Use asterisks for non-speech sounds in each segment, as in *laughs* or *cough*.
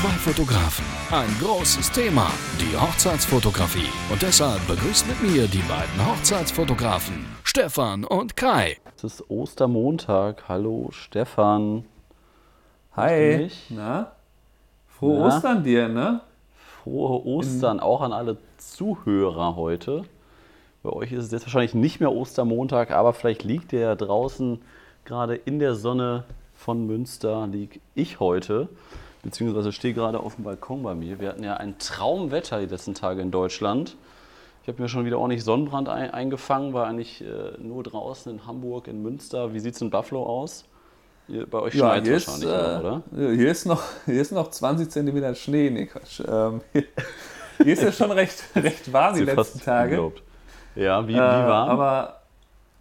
Zwei Fotografen, ein großes Thema, die Hochzeitsfotografie. Und deshalb begrüßt mit mir die beiden Hochzeitsfotografen, Stefan und Kai. Es ist Ostermontag. Hallo Stefan. Hi. Na? Frohe Na? Ostern dir, ne? Frohe Ostern In auch an alle Zuhörer heute. Bei euch ist es jetzt wahrscheinlich nicht mehr Ostermontag, aber vielleicht liegt ihr ja draußen gerade in der Sonne von Münster, liege ich heute beziehungsweise stehe gerade auf dem Balkon bei mir. Wir hatten ja ein Traumwetter die letzten Tage in Deutschland. Ich habe mir schon wieder ordentlich Sonnenbrand ein, eingefangen, war eigentlich äh, nur draußen in Hamburg, in Münster. Wie sieht es in Buffalo aus? Ihr, bei euch schneit es wahrscheinlich ist, äh, noch, oder? Hier ist noch, hier ist noch 20 cm Schnee. Nee, Quatsch. Ähm, hier, *laughs* hier, ist ja schon recht, *laughs* recht warm die letzten Tage. Geglaubt. Ja, wie, wie äh, warm? aber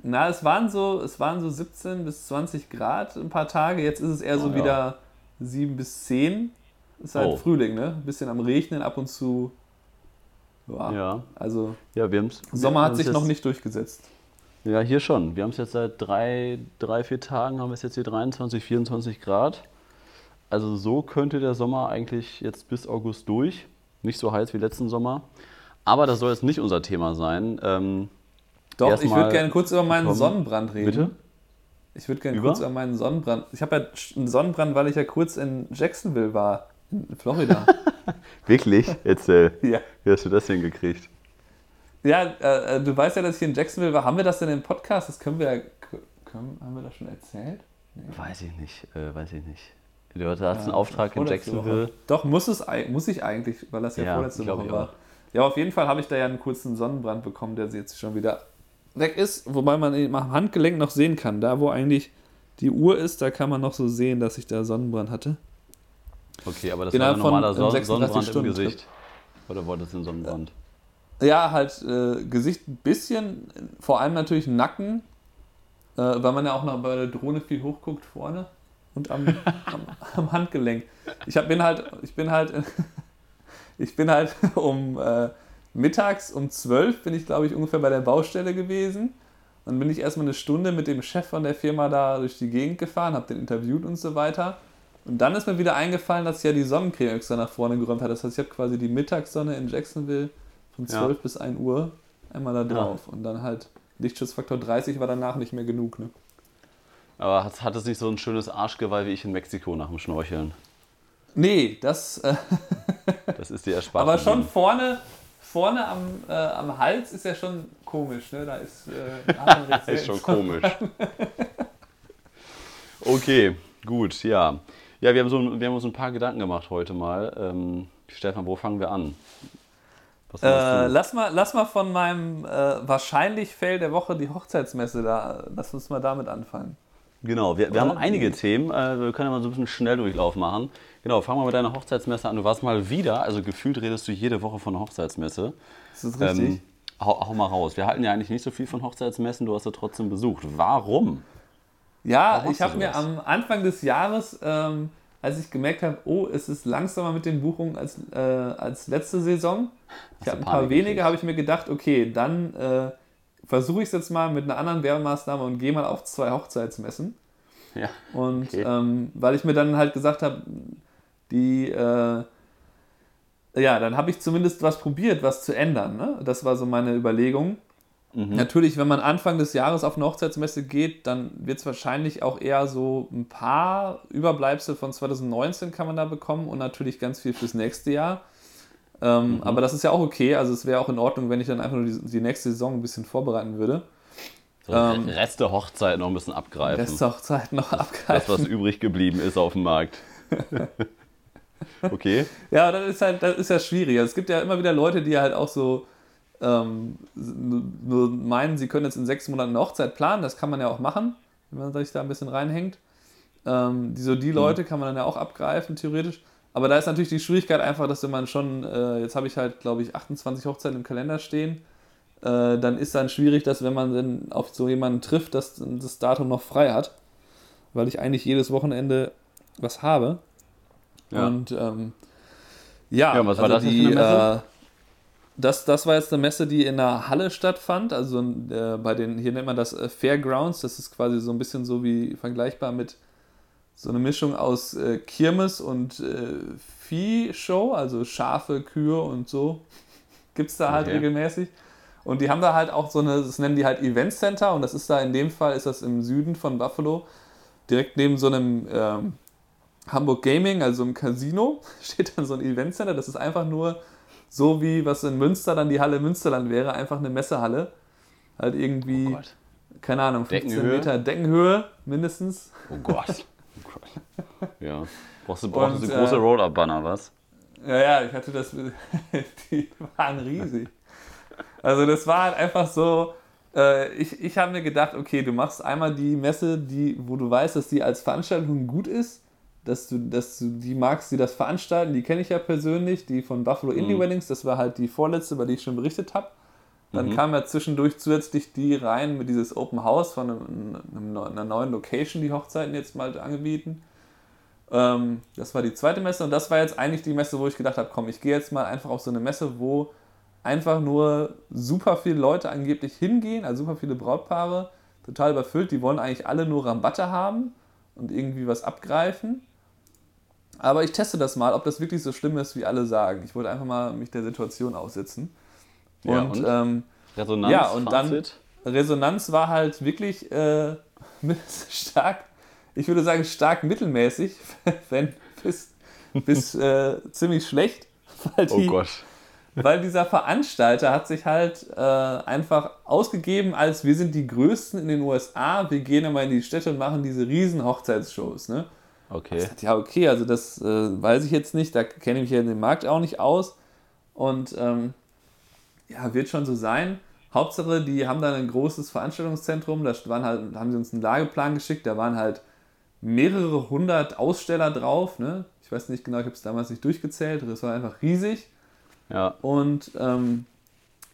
na, es waren, so, es waren so 17 bis 20 Grad ein paar Tage. Jetzt ist es eher oh, so ja. Wieder 7 bis 10. Ist halt oh. Frühling, ne? Ein bisschen am Regnen, ab und zu. Ja. ja. Also, ja, wir Sommer hat sich noch nicht durchgesetzt. Ja, hier schon. Wir haben es jetzt seit drei, drei, vier Tagen, haben wir es jetzt hier 23, 24 Grad. Also so könnte der Sommer eigentlich jetzt bis August durch. Nicht so heiß wie letzten Sommer. Aber das soll jetzt nicht unser Thema sein. Ähm, Doch, ich würde gerne kurz über meinen Sonnenbrand reden. Bitte? Ich würde gerne kurz über meinen Sonnenbrand. Ich habe ja einen Sonnenbrand, weil ich ja kurz in Jacksonville war, in Florida. *laughs* Wirklich? Erzähl. ja. Wie hast du das hingekriegt? Ja, äh, äh, du weißt ja, dass ich in Jacksonville war. Haben wir das denn im Podcast? Das können wir ja. Können, haben wir das schon erzählt? Nee. Weiß ich nicht. Äh, weiß ich nicht. Du hast ja, einen Auftrag in Jacksonville. Doch, muss, es, muss ich eigentlich, weil das ja, ja vorletzte Woche war. Ja, auf jeden Fall habe ich da ja einen kurzen Sonnenbrand bekommen, der jetzt schon wieder weg ist, wobei man am Handgelenk noch sehen kann. Da, wo eigentlich die Uhr ist, da kann man noch so sehen, dass ich da Sonnenbrand hatte. Okay, aber das Innerhalb war ein normaler Son Sonnenbrand Stunden im Gesicht. Oder wolltest du einen Sonnenbrand? Ja, halt äh, Gesicht ein bisschen, vor allem natürlich Nacken, äh, weil man ja auch noch bei der Drohne viel hochguckt vorne und am, *laughs* am, am Handgelenk. Ich hab, bin halt, ich bin halt, *laughs* ich bin halt *laughs* um äh, mittags um 12 bin ich, glaube ich, ungefähr bei der Baustelle gewesen. Dann bin ich erstmal eine Stunde mit dem Chef von der Firma da durch die Gegend gefahren, habe den interviewt und so weiter. Und dann ist mir wieder eingefallen, dass ich ja die Sonnencreme extra nach vorne geräumt habe. Das heißt, ich habe quasi die Mittagssonne in Jacksonville von 12 ja. bis 1 Uhr einmal da drauf. Ja. Und dann halt Lichtschutzfaktor 30 war danach nicht mehr genug. Ne? Aber hat, hat es nicht so ein schönes Arschgeweih wie ich in Mexiko nach dem Schnorcheln? Nee, das. Äh das ist die *laughs* Ersparnis. Aber schon vorne, vorne am, äh, am Hals ist ja schon komisch, ne? Da ist, äh, *laughs* ist schon komisch. okay, gut, ja. Ja, wir haben, so, wir haben uns ein paar Gedanken gemacht heute mal. Ähm, Stefan, wo fangen wir an? Äh, lass, mal, lass mal von meinem äh, wahrscheinlich Fail der Woche die Hochzeitsmesse da. Lass uns mal damit anfangen. Genau, wir, wir haben einige Themen. Äh, wir können ja mal so ein bisschen Schnelldurchlauf machen. Genau, fangen wir mit deiner Hochzeitsmesse an. Du warst mal wieder, also gefühlt redest du jede Woche von einer Hochzeitsmesse. Das ist richtig. Ähm, hau, hau, mal raus. Wir halten ja eigentlich nicht so viel von Hochzeitsmessen, du hast sie trotzdem besucht. Warum? Ja, Warum ich habe mir am Anfang des Jahres, ähm, als ich gemerkt habe, oh, es ist langsamer mit den Buchungen als, äh, als letzte Saison. Ich habe ein paar wenige, habe ich mir gedacht, okay, dann äh, versuche ich es jetzt mal mit einer anderen Werbemaßnahme und gehe mal auf zwei Hochzeitsmessen. Ja. Und okay. ähm, weil ich mir dann halt gesagt habe, die, äh, ja, dann habe ich zumindest was probiert, was zu ändern. Ne? Das war so meine Überlegung. Mhm. Natürlich, wenn man Anfang des Jahres auf eine Hochzeitsmesse geht, dann wird es wahrscheinlich auch eher so ein paar Überbleibsel von 2019 kann man da bekommen und natürlich ganz viel fürs nächste Jahr. Ähm, mhm. Aber das ist ja auch okay. Also es wäre auch in Ordnung, wenn ich dann einfach nur die, die nächste Saison ein bisschen vorbereiten würde. So, ähm, Reste Hochzeit noch ein bisschen abgreifen. Reste Hochzeit noch abgreifen. Das, was übrig geblieben ist auf dem Markt. *laughs* Okay. ja, das ist halt, das ist ja schwierig. Also es gibt ja immer wieder Leute, die halt auch so ähm, nur meinen, sie können jetzt in sechs Monaten eine Hochzeit planen. Das kann man ja auch machen, wenn man sich da ein bisschen reinhängt. Ähm, die, so die mhm. Leute kann man dann ja auch abgreifen, theoretisch. Aber da ist natürlich die Schwierigkeit einfach, dass wenn man schon, äh, jetzt habe ich halt, glaube ich, 28 Hochzeiten im Kalender stehen, äh, dann ist dann schwierig, dass wenn man dann auf so jemanden trifft, dass das Datum noch frei hat. Weil ich eigentlich jedes Wochenende was habe. Ja. Und ähm, ja, ja, was war also das die, äh, das, das war jetzt eine Messe, die in der Halle stattfand. Also äh, bei den, hier nennt man das äh, Fairgrounds. Das ist quasi so ein bisschen so wie vergleichbar mit so eine Mischung aus äh, Kirmes und äh, Viehshow, also Schafe, Kühe und so. Gibt es da halt Okay. regelmäßig. Und die haben da halt auch so eine, das nennen die halt Event Center und das ist da in dem Fall, ist das im Süden von Buffalo, direkt neben so einem ähm, Hamburg Gaming, also im Casino, *laughs* steht dann so ein Event Center. Das ist einfach nur so wie was in Münster dann die Halle Münsterland wäre, einfach eine Messehalle. Halt irgendwie, Oh keine Ahnung, 15 Deckenhöhe? Meter Deckenhöhe mindestens. Oh Gott. Ja. Brauchst du, brauchst du Und, große äh, Roll-Up-Banner, was? Ja, ja, ich hatte das, *laughs* die waren riesig. Also das war halt einfach so, äh, ich, ich habe mir gedacht, okay, du machst einmal die Messe, die, wo du weißt, dass die als Veranstaltung gut ist, dass du, dass du die magst, die das veranstalten, die kenne ich ja persönlich, die von Buffalo Indie Mhm. Weddings, das war halt die vorletzte, über die ich schon berichtet habe. Dann Mhm. kam ja zwischendurch zusätzlich die rein mit dieses Open House von einem, einer neuen Location, die Hochzeiten jetzt mal angebieten. Ähm, das war die zweite Messe und das war jetzt eigentlich die Messe, wo ich gedacht habe, komm, ich gehe jetzt mal einfach auf so eine Messe, wo einfach nur super viele Leute angeblich hingehen, also super viele Brautpaare, total überfüllt. Die wollen eigentlich alle nur Rabatte haben und irgendwie was abgreifen. Aber ich teste das mal, ob das wirklich so schlimm ist, wie alle sagen. Ich wollte einfach mal mich der Situation aussetzen. Ja, und, und? Ähm, Resonanz, ja, und dann-? Resonanz war halt wirklich äh, *laughs* stark, ich würde sagen stark mittelmäßig, *laughs* wenn bis, bis äh, ziemlich schlecht, weil, Oh die, Gott. weil dieser Veranstalter hat sich halt äh, einfach ausgegeben als wir sind die Größten in den USA, wir gehen immer in die Städte und machen diese riesen Hochzeitsshows. Ne? Okay. Ja, okay, also das äh, weiß ich jetzt nicht, da kenne ich mich ja in dem Markt auch nicht aus. Und ähm, ja, wird schon so sein. Hauptsache, die haben dann ein großes Veranstaltungszentrum, da waren halt, haben sie uns einen Lageplan geschickt, da waren halt mehrere hundert Aussteller drauf. Ne? Ich weiß nicht genau, ich habe es damals nicht durchgezählt, das war einfach riesig. Ja. Und ähm,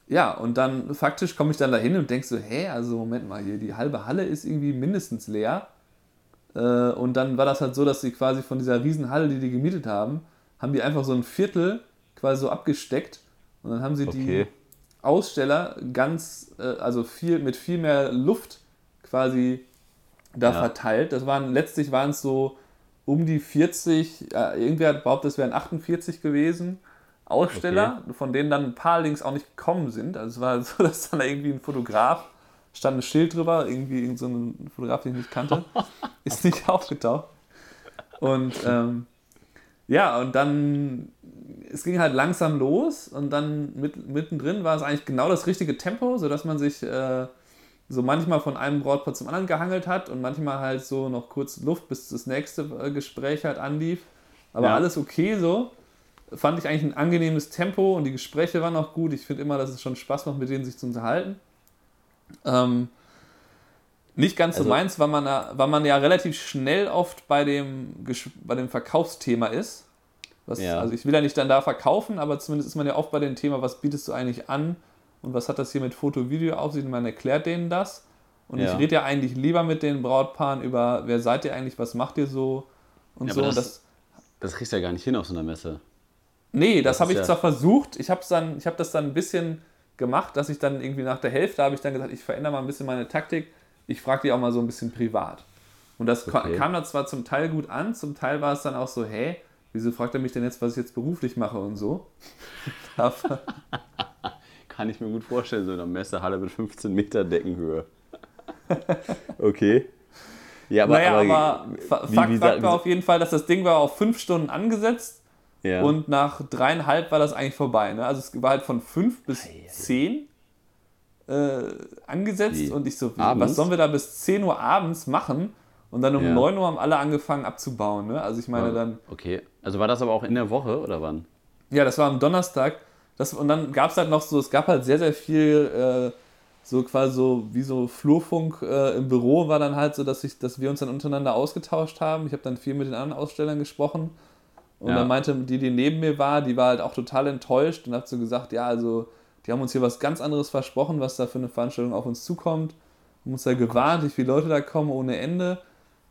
ja, und dann faktisch komme ich dann dahin und denke so, hä, also Moment mal hier, die halbe Halle ist irgendwie mindestens leer. Äh, und dann war das halt so, dass sie quasi von dieser riesen Halle, die die gemietet haben, haben die einfach so ein Viertel quasi so abgesteckt. Und dann haben sie die Okay. Aussteller ganz, äh, also viel, mit viel mehr Luft quasi da Ja. verteilt. Das waren, letztlich waren es so um die 40, äh, irgendwer hat behauptet, es wären 48 gewesen. Aussteller, von denen dann ein paar links auch nicht gekommen sind. Also es war *laughs* so, dass dann da irgendwie ein Fotograf, stand ein Schild drüber, irgendwie irgend so ein Fotograf, den ich nicht kannte, *laughs* ist nicht aufgetaucht. Und ähm, ja, und dann, es ging halt langsam los und dann mit, mittendrin war es eigentlich genau das richtige Tempo, sodass man sich äh, so manchmal von einem Brautpaar zum anderen gehangelt hat und manchmal halt so noch kurz Luft, bis das nächste äh, Gespräch halt anlief. Aber Ja. alles okay so. Fand ich eigentlich ein angenehmes Tempo und die Gespräche waren auch gut. Ich finde immer, dass es schon Spaß macht, mit denen sich zu unterhalten. Ähm, nicht ganz so Also- meins, weil man, weil man ja relativ schnell oft bei dem, bei dem Verkaufsthema ist. Was, Ja. Also ich will ja nicht dann da verkaufen, aber zumindest ist man ja oft bei dem Thema, was bietest du eigentlich an und was hat das hier mit Foto, Video auf sich und man erklärt denen das. Und Ja. ich rede ja eigentlich lieber mit den Brautpaaren über, wer seid ihr eigentlich, was macht ihr so und Ja, so. das- das, Das kriegst du ja gar nicht hin auf so einer Messe. Nee, Das das, habe ich zwar versucht, ich habe dann, ich habe das dann ein bisschen gemacht, dass ich dann irgendwie nach der Hälfte habe ich dann gesagt, ich verändere mal ein bisschen meine Taktik, ich frage die auch mal so ein bisschen privat. Und das ka- Okay. kam dann zwar zum Teil gut an, zum Teil war es dann auch so, hä, wieso fragt er mich denn jetzt, was ich jetzt beruflich mache und so. *laughs* *laughs* Kann ich mir gut vorstellen, so in einer Messehalle mit 15 Meter Deckenhöhe. *laughs* okay. Ja, aber, naja, aber, aber, wie- Fakt, wie Fakt war auf jeden Fall, dass das Ding war auf fünf Stunden angesetzt ja. und nach dreieinhalb war das eigentlich vorbei. Ne? Also es war halt von fünf bis zehn äh, angesetzt Wie? und ich so, Abends? was sollen wir da bis 10 Uhr abends machen? Und dann um Ja. 9 Uhr haben alle angefangen abzubauen. Ne? Also ich meine dann, Okay. Also war das aber auch in der Woche oder wann? ja, das war am Donnerstag. Das, und dann gab es halt noch so, es gab halt sehr, sehr viel, äh, so quasi so wie so Flurfunk äh, im Büro war dann halt so, dass, ich, dass wir uns dann untereinander ausgetauscht haben. Ich habe dann viel mit den anderen Ausstellern gesprochen. Und Ja. dann meinte die, die neben mir war, die war halt auch total enttäuscht und hat so gesagt, ja, also die haben uns hier was ganz anderes versprochen, was da für eine Veranstaltung auf uns zukommt. Haben uns da gewarnt, wie viele Leute da kommen ohne Ende.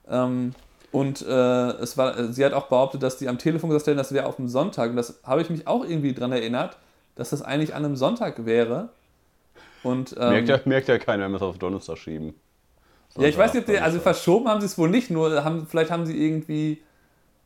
Ähm, und äh, es war, sie hat auch behauptet, dass die am Telefon gesagt hätten, das wäre auf dem Sonntag. Und das habe ich mich auch irgendwie dran erinnert, dass das eigentlich an einem Sonntag wäre. Und, ähm, merkt, ja, merkt ja keiner, wenn wir es auf Donnerstag schieben. Ja, ich weiß nicht, ob die, Sonntag, also verschoben haben sie es wohl nicht, nur haben, vielleicht haben sie irgendwie,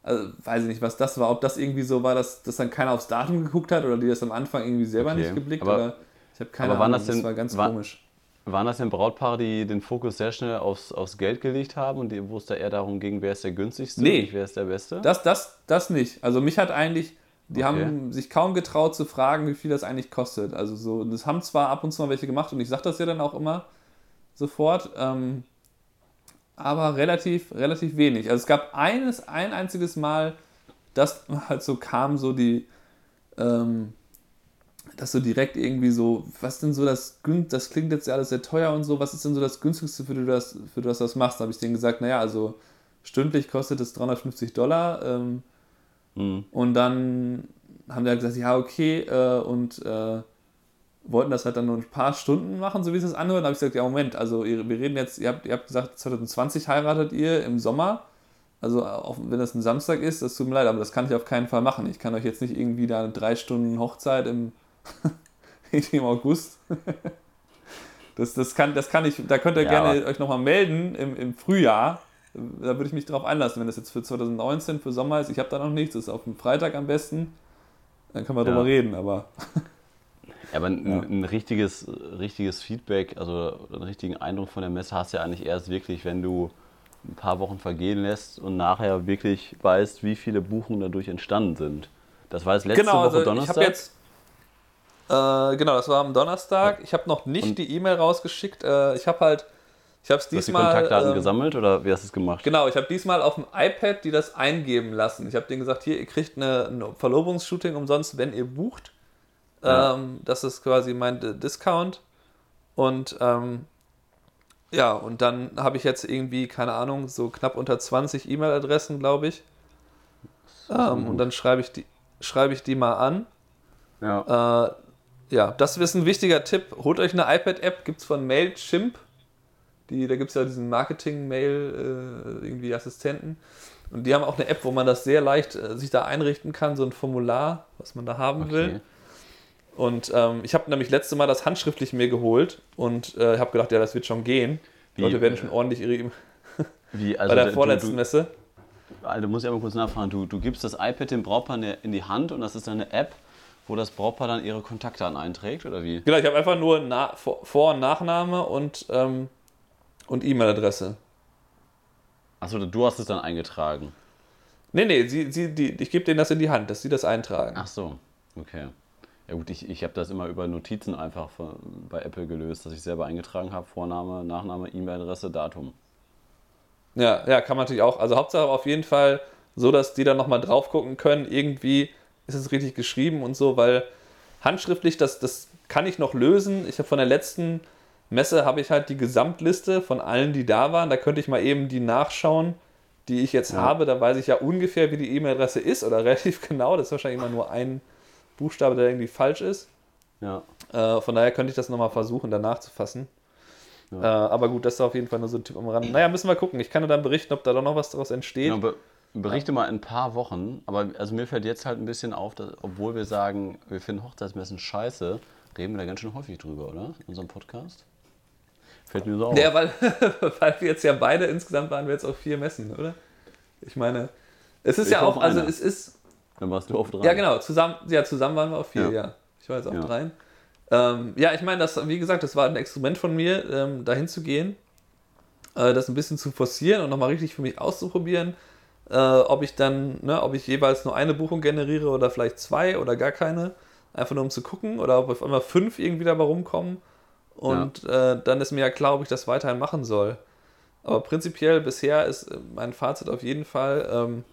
also weiß ich nicht, was das war, ob das irgendwie so war, dass, dass dann keiner aufs Datum geguckt hat oder die das am Anfang irgendwie selber Okay, nicht geblickt aber- oder ich habe keine aber Ahnung, das denn- war ganz war- komisch. Waren das denn Brautpaare, die den Fokus sehr schnell aufs, aufs Geld gelegt haben und die, wo es da eher darum ging, wer ist der günstigste Nee. und nicht wer ist der Beste? Das, das, das nicht. Also mich hat eigentlich, die Okay. haben sich kaum getraut zu fragen, wie viel das eigentlich kostet. Also so, das haben zwar ab und zu mal welche gemacht und ich sage das ja dann auch immer sofort, ähm, aber relativ, relativ wenig. Also es gab eines, ein einziges Mal, dass *laughs* halt so kam, so die, ähm, dass so direkt irgendwie so, was ist denn so das das klingt jetzt ja alles sehr teuer und so, was ist denn so das günstigste, für das, für das du das machst? Da habe ich denen gesagt, naja, also stündlich kostet es 350 Dollar. Ähm, Hm. und dann haben die halt gesagt, ja, okay, äh, und äh, wollten das halt dann nur ein paar Stunden machen, so wie es das anhört. Dann habe ich gesagt, ja, Moment, also ihr, wir reden jetzt, ihr habt, ihr habt gesagt, 2020 heiratet ihr im Sommer. Also auch wenn das ein Samstag ist, das tut mir leid, aber das kann ich auf keinen Fall machen. Ich kann euch jetzt nicht irgendwie da eine drei Stunden Hochzeit im, *laughs* im August. *laughs* Das, das, kann, das kann ich, da könnt ihr Ja, gerne euch nochmal melden im, im Frühjahr. Da würde ich mich drauf einlassen, wenn das jetzt für 2019 für Sommer ist. Ich habe da noch nichts, das ist auf dem Freitag am besten. Dann können wir Ja. drüber reden, aber *laughs* Ja, aber ein, Ja. ein richtiges, richtiges Feedback, also einen richtigen Eindruck von der Messe hast du ja eigentlich erst wirklich, wenn du ein paar Wochen vergehen lässt und nachher wirklich weißt, wie viele Buchungen dadurch entstanden sind. Das war jetzt letzte genau, Woche also ich Donnerstag. habe jetzt. Äh, genau, das war am Donnerstag. Ich habe noch nicht Und- die E-Mail rausgeschickt. Äh, ich habe halt. Ich habe es du hast die diesmal. Kontaktdaten ähm, gesammelt oder wie hast du es gemacht? Genau, ich habe diesmal auf dem iPad die das eingeben lassen. Ich habe denen gesagt, hier, ihr kriegt eine, ein Verlobungsshooting umsonst, wenn ihr bucht. Ja. Ähm, das ist quasi mein Discount. Und ähm, ja, und dann habe ich jetzt irgendwie, keine Ahnung, so knapp unter 20 E-Mail-Adressen, glaube ich. Ähm, und dann schreibe ich, die, schreibe ich die mal an. Ja. Äh, ja, das ist ein wichtiger Tipp. Holt euch eine iPad-App, gibt es von Mailchimp. Die, da gibt es ja diesen Marketing-Mail, äh, irgendwie Assistenten. Und die haben auch eine App, wo man das sehr leicht äh, sich da einrichten kann, so ein Formular, was man da haben will. Und ähm, ich habe nämlich letzte Mal das handschriftlich mir geholt und äh, habe gedacht, ja, das wird schon gehen. Die Leute werden äh, schon ordentlich ihre E-Mail- *laughs* Wie, also bei der du- vorletzten du, Messe. Also muss ich aber kurz nachfragen. Du, du gibst das iPad dem Brautpaar in die Hand und das ist dann eine App, wo das Brautpaar dann ihre Kontaktdaten einträgt oder wie? Genau, ich habe einfach nur Na Vor-, Vor und Nachname und, ähm, und E-Mail-Adresse. Achso, du hast es dann eingetragen. Nee, nee, sie, sie, die, ich gebe denen das in die Hand, dass sie das eintragen. Ach so, okay. Ja gut, ich, ich habe das immer über Notizen einfach von, bei Apple gelöst, dass ich selber eingetragen habe, Vorname, Nachname, E-Mail-Adresse, Datum. Ja, ja, kann man natürlich auch. Also Hauptsache auf jeden Fall so, dass die dann nochmal drauf gucken können, irgendwie ist es richtig geschrieben und so, weil handschriftlich, das, das kann ich noch lösen. Ich habe von der letzten Messe habe ich halt die Gesamtliste von allen, die da waren. Da könnte ich mal eben die nachschauen, die ich jetzt Ja. habe. Da weiß ich ja ungefähr, wie die E-Mail-Adresse ist oder *laughs* relativ genau. Das ist wahrscheinlich immer nur ein Buchstabe, der irgendwie falsch ist. Ja. Äh, von daher könnte ich das nochmal versuchen, danach zu fassen. Äh, aber gut, das ist auf jeden Fall nur so ein Tipp am Rand. Naja, müssen wir gucken. Ich kann dir dann berichten, ob da doch noch was daraus entsteht. Genau, be berichte mal in ein paar Wochen, aber also mir fällt jetzt halt ein bisschen auf, dass, obwohl wir sagen, wir finden Hochzeitsmessen scheiße, reden wir da ganz schön häufig drüber, oder? In unserem Podcast? Fällt mir so auf. Ja, weil, *laughs* weil wir jetzt ja beide, insgesamt waren wir jetzt auf vier Messen, oder? Ich meine, es ist Ich ja auch, also einer. es ist, Dann warst du auf drei. ja genau, zusammen, ja, zusammen waren wir auf vier, Ja. ja. Ich war jetzt auf Ja. dreien. Ähm, ja, ich meine, das, wie gesagt, das war ein Experiment von mir, ähm, dahin zu gehen, äh, das ein bisschen zu forcieren und nochmal richtig für mich auszuprobieren, äh, ob ich dann, ne, ob ich jeweils nur eine Buchung generiere oder vielleicht zwei oder gar keine, einfach nur um zu gucken, oder ob auf einmal fünf irgendwie dabei rumkommen. Und äh, dann ist mir ja klar, ob ich das weiterhin machen soll. Aber prinzipiell bisher ist äh, mein Fazit auf jeden Fall, ähm,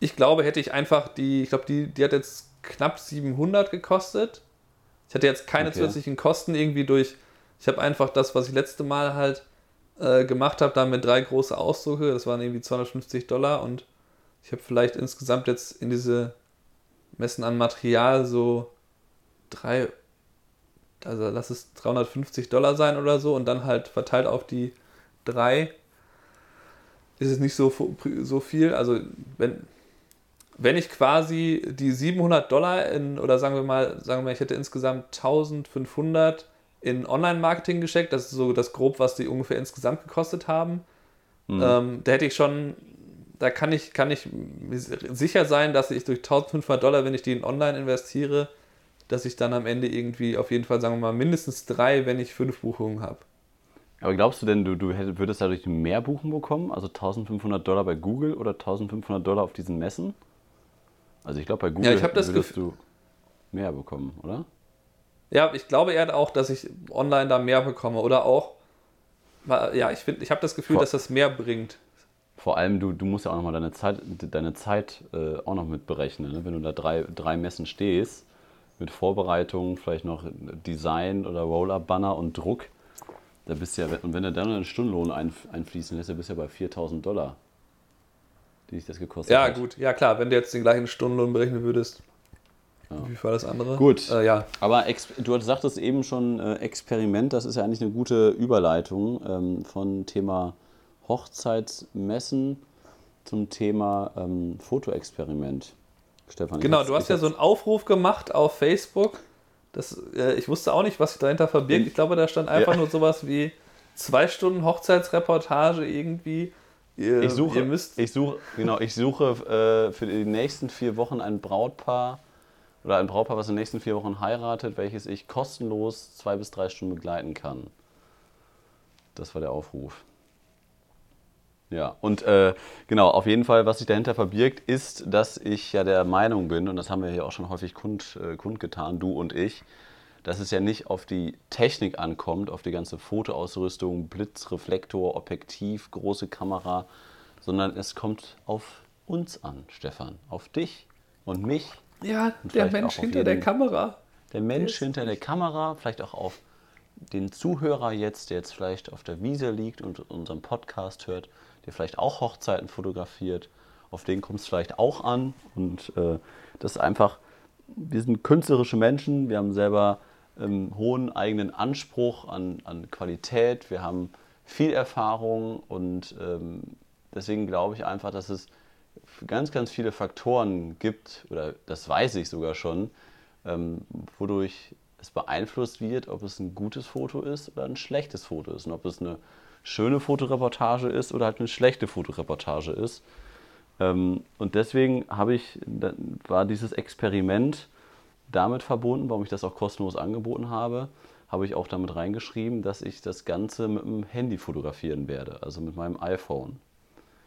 ich glaube, hätte ich einfach die, ich glaube, die, die hat jetzt knapp 700 gekostet. Ich hatte jetzt keine Okay. zusätzlichen Kosten irgendwie durch, ich habe einfach das, was ich letzte Mal halt äh, gemacht habe, da mit drei große Ausdrucke, das waren irgendwie 250 Dollar und ich habe vielleicht insgesamt jetzt in diese Messen an Material so drei, also lass es 350 Dollar sein oder so und dann halt verteilt auf die drei ist es nicht so, so viel. Also wenn, wenn ich quasi die 700 Dollar in, oder sagen wir mal, sagen wir mal, ich hätte insgesamt 1500 in Online-Marketing gesteckt. Das ist so das grob, was die ungefähr insgesamt gekostet haben. Mhm. Ähm, da hätte ich schon, da kann ich, kann ich sicher sein, dass ich durch 1500 Dollar, wenn ich die in Online investiere, dass ich dann am Ende irgendwie auf jeden Fall, sagen wir mal, mindestens drei, wenn ich fünf Buchungen habe. Aber glaubst du denn, du, du würdest dadurch mehr Buchen bekommen? Also 1500 Dollar bei Google oder 1500 Dollar auf diesen Messen? Also ich glaube, bei Google ja, würdest du mehr bekommen, oder? Ja, ich glaube eher auch, dass ich online da mehr bekomme. Oder auch, ja, ich, find, ich habe das Gefühl, Vor dass das mehr bringt. Vor allem, du, du musst ja auch nochmal deine Zeit, deine Zeit äh, auch noch mit berechnen. Ne? Wenn du da drei, drei Messen stehst, mit Vorbereitung, vielleicht noch Design oder Roll-Up-Banner und Druck, da bist du ja, und wenn du dann einen Stundenlohn einfließen lässt, dann bist du ja bei 4000 Dollar, die dich das gekostet ja, hat. Ja, gut, ja klar, wenn du jetzt den gleichen Stundenlohn berechnen würdest. Ja. Wie war das andere? Gut, äh, ja. aber du sagtest eben schon äh, Experiment, das ist ja eigentlich eine gute Überleitung ähm, von Thema Hochzeitsmessen zum Thema ähm, Fotoexperiment. Stefan. Genau, du hast ja so einen Aufruf gemacht auf Facebook. Das, äh, ich wusste auch nicht, was sich dahinter verbirgt. Ich glaube, da stand einfach ja. nur sowas wie zwei Stunden Hochzeitsreportage irgendwie. Ihr, ich suche, ich suche, genau, ich suche äh, für die nächsten vier Wochen ein Brautpaar oder ein Brautpaar, was in den nächsten vier Wochen heiratet, welches ich kostenlos zwei bis drei Stunden begleiten kann. Das war der Aufruf. Ja, und äh, genau, auf jeden Fall, was sich dahinter verbirgt, ist, dass ich ja der Meinung bin, und das haben wir hier auch schon häufig kund, äh, kundgetan, du und ich, dass es ja nicht auf die Technik ankommt, auf die ganze Fotoausrüstung, Blitz, Reflektor, Objektiv, große Kamera, sondern es kommt auf uns an, Stefan, auf dich und mich. Ja, der Mensch hinter der Kamera. Der Mensch hinter der Kamera, vielleicht auch auf den Zuhörer jetzt, der jetzt vielleicht auf der Wiese liegt und unseren Podcast hört der vielleicht auch Hochzeiten fotografiert. Auf den kommt es vielleicht auch an. Und äh, das ist einfach, wir sind künstlerische Menschen, wir haben selber ähm, hohen eigenen Anspruch an, an Qualität, wir haben viel Erfahrung und ähm, deswegen glaube ich einfach, dass es ganz, ganz viele Faktoren gibt, oder das weiß ich sogar schon, ähm, wodurch es beeinflusst wird, ob es ein gutes Foto ist oder ein schlechtes Foto ist und ob es eine schöne Fotoreportage ist oder halt eine schlechte Fotoreportage ist. Ähm, und deswegen habe ich, war dieses Experiment damit verbunden, warum ich das auch kostenlos angeboten habe, habe ich auch damit reingeschrieben, dass ich das Ganze mit dem Handy fotografieren werde, also mit meinem iPhone.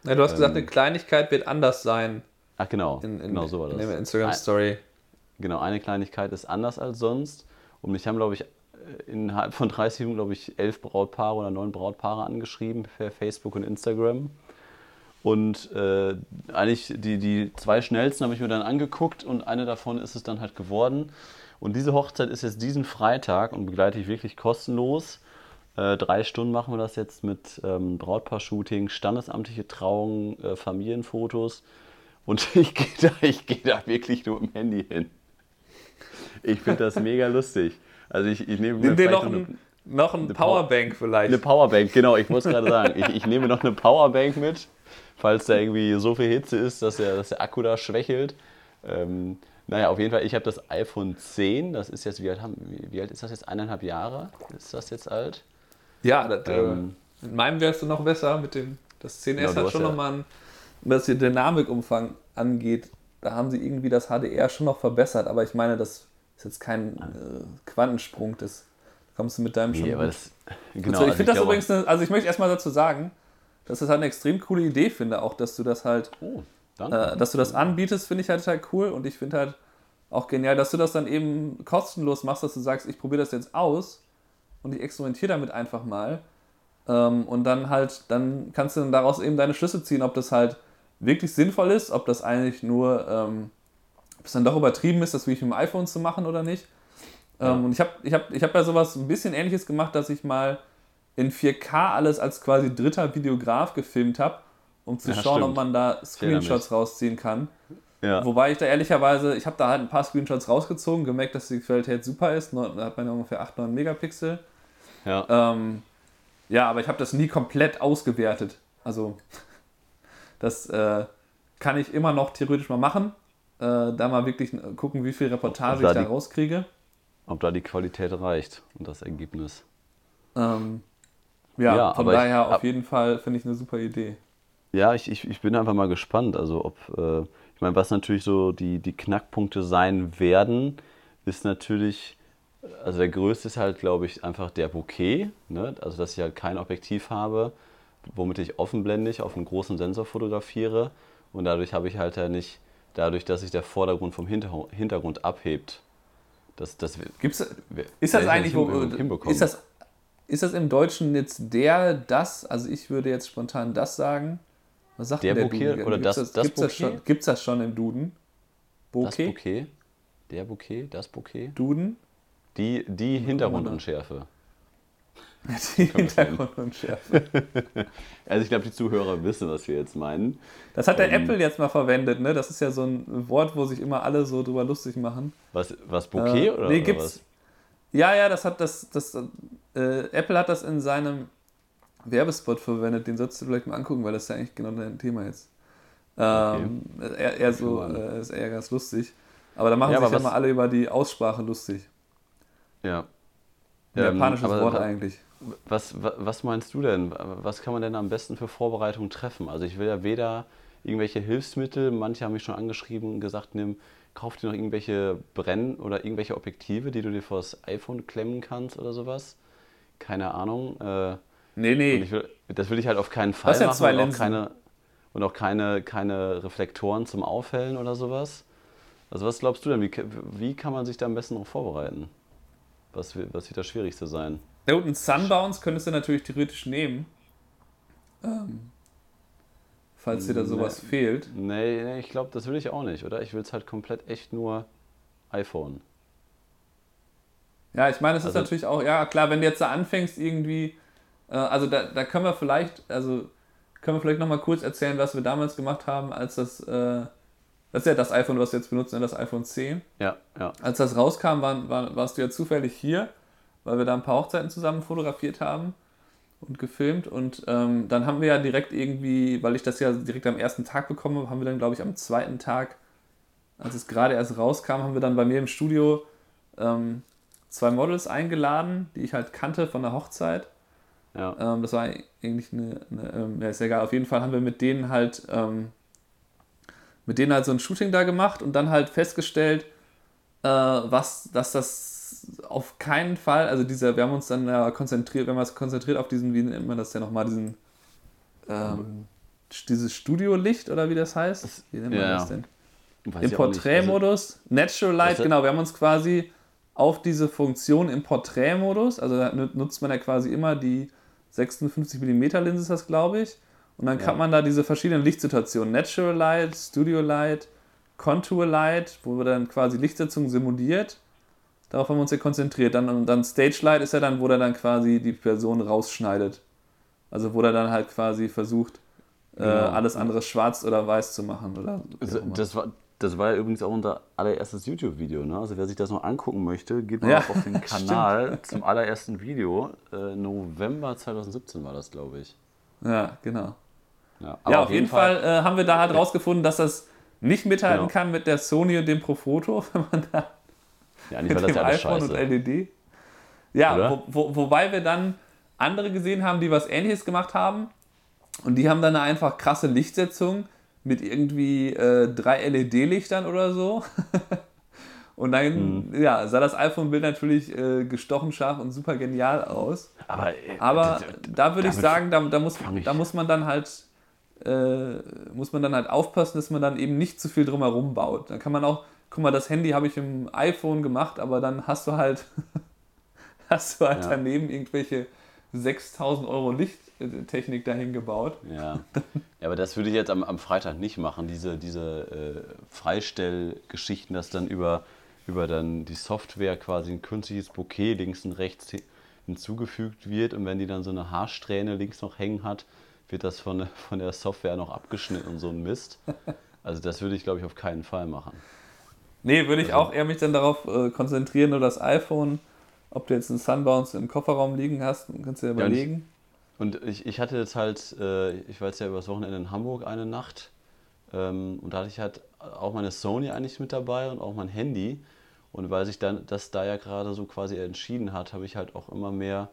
Ja, du hast ähm, gesagt, eine Kleinigkeit wird anders sein. Ach genau, in, in, genau so war das. In der Instagram-Story. Genau, eine Kleinigkeit ist anders als sonst. Und mich haben, glaube ich, innerhalb von 30 Minuten, glaube ich, elf Brautpaare oder neun Brautpaare angeschrieben per Facebook und Instagram. Und äh, eigentlich die, die zwei schnellsten habe ich mir dann angeguckt und eine davon ist es dann halt geworden. Und diese Hochzeit ist jetzt diesen Freitag und begleite ich wirklich kostenlos. Äh, drei Stunden machen wir das jetzt mit ähm, Brautpaar-Shooting, standesamtliche Trauungen, äh, Familienfotos. Und *laughs* ich gehe da, geh da wirklich nur mit dem Handy hin. Ich finde das mega lustig. Also ich, ich nehme dir noch, ein, noch ein Powerbank vielleicht. Eine Powerbank, genau, ich muss gerade sagen. Ich, ich nehme noch eine Powerbank mit, falls da irgendwie so viel Hitze ist, dass der, dass der Akku da schwächelt. Ähm, naja, auf jeden Fall, ich habe das iPhone 10, das ist jetzt, wie alt, haben, wie, wie alt ist das jetzt? Eineinhalb Jahre? Ist das jetzt alt? Ja, das, äh, ähm, äh, mit meinem wärst du noch besser. Mit dem, das 10S genau, hat schon ja nochmal einen, was den Dynamikumfang angeht, da haben sie irgendwie das HDR schon noch verbessert, aber ich meine, das ist jetzt kein äh, Quantensprung, das kommst du mit deinem schon. Nee, aber das, *laughs* genau, also ich finde das übrigens, eine, also ich möchte erstmal dazu sagen, dass ich das halt eine extrem coole Idee finde, auch dass du das halt, oh, äh, dass du das anbietest, finde ich halt halt cool und ich finde halt auch genial, dass du das dann eben kostenlos machst, dass du sagst, ich probiere das jetzt aus und ich experimentiere damit einfach mal. Ähm, und dann halt, dann kannst du dann daraus eben deine Schlüsse ziehen, ob das halt wirklich sinnvoll ist, ob das eigentlich nur ähm, ob es dann doch übertrieben ist, das wirklich mit dem iPhone zu machen oder nicht. Ja. Ähm, und ich habe ich hab, ich hab ja sowas ein bisschen ähnliches gemacht, dass ich mal in 4K alles als quasi dritter Videograf gefilmt habe, um zu ja, schauen, stimmt. ob man da Screenshots rausziehen kann. Ja. Wobei ich da ehrlicherweise, ich habe da halt ein paar Screenshots rausgezogen, gemerkt, dass die Qualität super ist. Da hat man ja ungefähr 8, 9 Megapixel. Ja, ähm, ja aber ich habe das nie komplett ausgewertet. Also, *laughs* das äh, kann ich immer noch theoretisch mal machen äh, da mal wirklich gucken, wie viel Reportage ich da rauskriege. ob da die Qualität reicht und das Ergebnis. Ähm, ja, Ja, von aber ich- daher auf ab- jeden Fall finde ich eine super Idee. Ja, ich, ich, ich bin einfach mal gespannt. Also ob, äh, ich meine, was natürlich so die, die Knackpunkte sein werden, ist natürlich, also der größte ist halt, glaube ich, einfach der Bouquet. Ne? Also dass ich halt kein Objektiv habe, womit ich offenblendig auf einem großen Sensor fotografiere. Und dadurch habe ich halt ja nicht, dadurch, dass sich der Vordergrund vom Hinter Hintergrund abhebt. Das, das, Gibt's, ist das eigentlich, wo, hinbekommen. ist das, ist das im Deutschen jetzt der, das, also ich würde jetzt spontan das sagen. Was sagt Der der Bouquet Duden? oder Gibt's das- das gibt's das Bouquet? schon, gibt's das schon im Duden? das Bouquet? Bouquet? Der Bouquet? Das Bouquet? Duden? Die, die Hintergrundunschärfe. *laughs* Die Hintergrundunschärfe. *laughs* Also ich glaube, die Zuhörer wissen, was wir jetzt meinen. Das hat der Ähm. Apple jetzt mal verwendet, ne? Das ist ja so ein Wort, wo sich immer alle so drüber lustig machen. Was, was Bouquet Äh, oder, nee, oder gibt's- was? Ja, ja, das hat das, das äh, Apple hat das in seinem Werbespot verwendet, den solltest du vielleicht mal angucken, weil das ist ja eigentlich genau dein Thema jetzt. Ähm, eher, eher so, äh, ist eher ganz lustig. Aber da machen Ja, sich aber ja was- mal alle über die Aussprache lustig. Ja. Ein Ähm, japanisches Wort eigentlich. Was, wa- was meinst du denn? Was kann man denn am besten für Vorbereitungen treffen? Also ich will ja weder irgendwelche Hilfsmittel, manche haben mich schon angeschrieben und gesagt, nimm, kauf dir noch irgendwelche Brenn- oder irgendwelche Objektive, die du dir vors iPhone klemmen kannst oder sowas. Keine Ahnung. Äh, Nee, nee. ich das will ich halt auf keinen Fall ja machen. zwei und auch Linsen. keine, und auch keine, keine Reflektoren zum Aufhellen oder sowas. Also was glaubst du denn, wie, wie kann man sich da am besten darauf vorbereiten? Was, was wird das Schwierigste sein? Ja, gut, einen Sunbounce könntest du natürlich theoretisch nehmen. Ähm, falls dir da sowas Nee. fehlt. Nee, nee ich glaube, das will ich auch nicht, oder? Ich will es halt komplett echt nur iPhone. Ja, ich meine, es ist Also- natürlich auch, ja klar, wenn du jetzt da anfängst irgendwie, äh, also da, da können wir vielleicht, also können wir vielleicht nochmal kurz erzählen, was wir damals gemacht haben, als das, äh, das ist ja das iPhone, was wir jetzt benutzen, ne, das iPhone 10. Ja, ja. Als das rauskam, war, war, warst du ja zufällig hier, weil wir da ein paar Hochzeiten zusammen fotografiert haben und gefilmt. Und ähm, dann haben wir ja direkt irgendwie, weil ich das ja direkt am ersten Tag bekommen habe, haben wir dann, glaube ich, am zweiten Tag, als es gerade erst rauskam, haben wir dann bei mir im Studio ähm, zwei Models eingeladen, die ich halt kannte von der Hochzeit. ja. Ähm, das war eigentlich eine, eine ähm, ja, ist ja egal, auf jeden Fall haben wir mit denen halt ähm, mit denen halt so ein Shooting da gemacht und dann halt festgestellt, äh, was, dass das auf keinen Fall, also dieser, wir haben uns dann ja konzentriert, wir haben uns konzentriert auf diesen, wie nennt man das ja nochmal, diesen ähm, dieses Studiolicht oder wie das heißt? Wie nennt man Ja, das denn? Weiß Im nicht. Porträtmodus, Natural Light, Also- genau, wir haben uns quasi auf diese Funktion im Porträtmodus, also da nu- nutzt man ja quasi immer die 56 mm Linse ist das, glaube ich. Und dann Ja. kann man da diese verschiedenen Lichtsituationen, Natural Light, Studio Light, Contour Light, wo wir dann quasi Lichtsetzungen simuliert. Darauf haben wir uns ja konzentriert. Dann, und dann Stage Light ist ja dann, wo er dann quasi die Person rausschneidet. Also wo er dann halt quasi versucht, äh, Genau. alles andere schwarz oder weiß zu machen. Oder Also, auch das, war, das war ja übrigens auch unser allererstes YouTube-Video. Ne? Also wer sich das noch angucken möchte, geht mal Ja, auf den *laughs* Kanal zum allerersten Video. Äh, November 2017 war das, glaube ich. Ja, genau. Ja, ja, auf jeden Fall, äh, haben wir da halt rausgefunden, dass das nicht mithalten Genau. kann mit der Sony und dem Profoto, *laughs* wenn man da Ja, mit dem ja alles iPhone scheiße. und LED. Ja, wo, wo, wobei wir dann andere gesehen haben, die was ähnliches gemacht haben. Und die haben dann eine einfach krasse Lichtsetzung mit irgendwie äh, drei LED-Lichtern oder so. *laughs* und dann Mhm. ja, sah das iPhone-Bild natürlich äh, gestochen scharf und super genial aus. Aber, äh, Aber da würde ich sagen, da, da, muss, da muss man dann halt äh, muss man dann halt aufpassen, dass man dann eben nicht zu viel drumherum baut. Dann kann man auch, guck mal, das Handy habe ich im iPhone gemacht, aber dann hast du halt *laughs* hast du halt Ja. daneben irgendwelche 6000 Euro Lichttechnik dahin gebaut. Ja. ja, aber das würde ich jetzt am, am Freitag nicht machen, diese, diese äh, Freistellgeschichten, dass dann über, über dann die Software quasi ein künstliches Bouquet links und rechts hi- hinzugefügt wird und wenn die dann so eine Haarsträhne links noch hängen hat, wird das von, von der Software noch abgeschnitten und so ein Mist. Also das würde ich, glaube ich, auf keinen Fall machen. Nee, würde ich Also- auch eher mich dann darauf äh, konzentrieren, nur das iPhone, ob du jetzt einen Sunbounce im Kofferraum liegen hast, kannst du dir überlegen. Und ich, ich hatte jetzt halt, äh, ich war jetzt ja übers Wochenende in Hamburg eine Nacht ähm, und da hatte ich halt auch meine Sony eigentlich mit dabei und auch mein Handy. Und weil sich dann das da ja gerade so quasi entschieden hat, habe ich halt auch immer mehr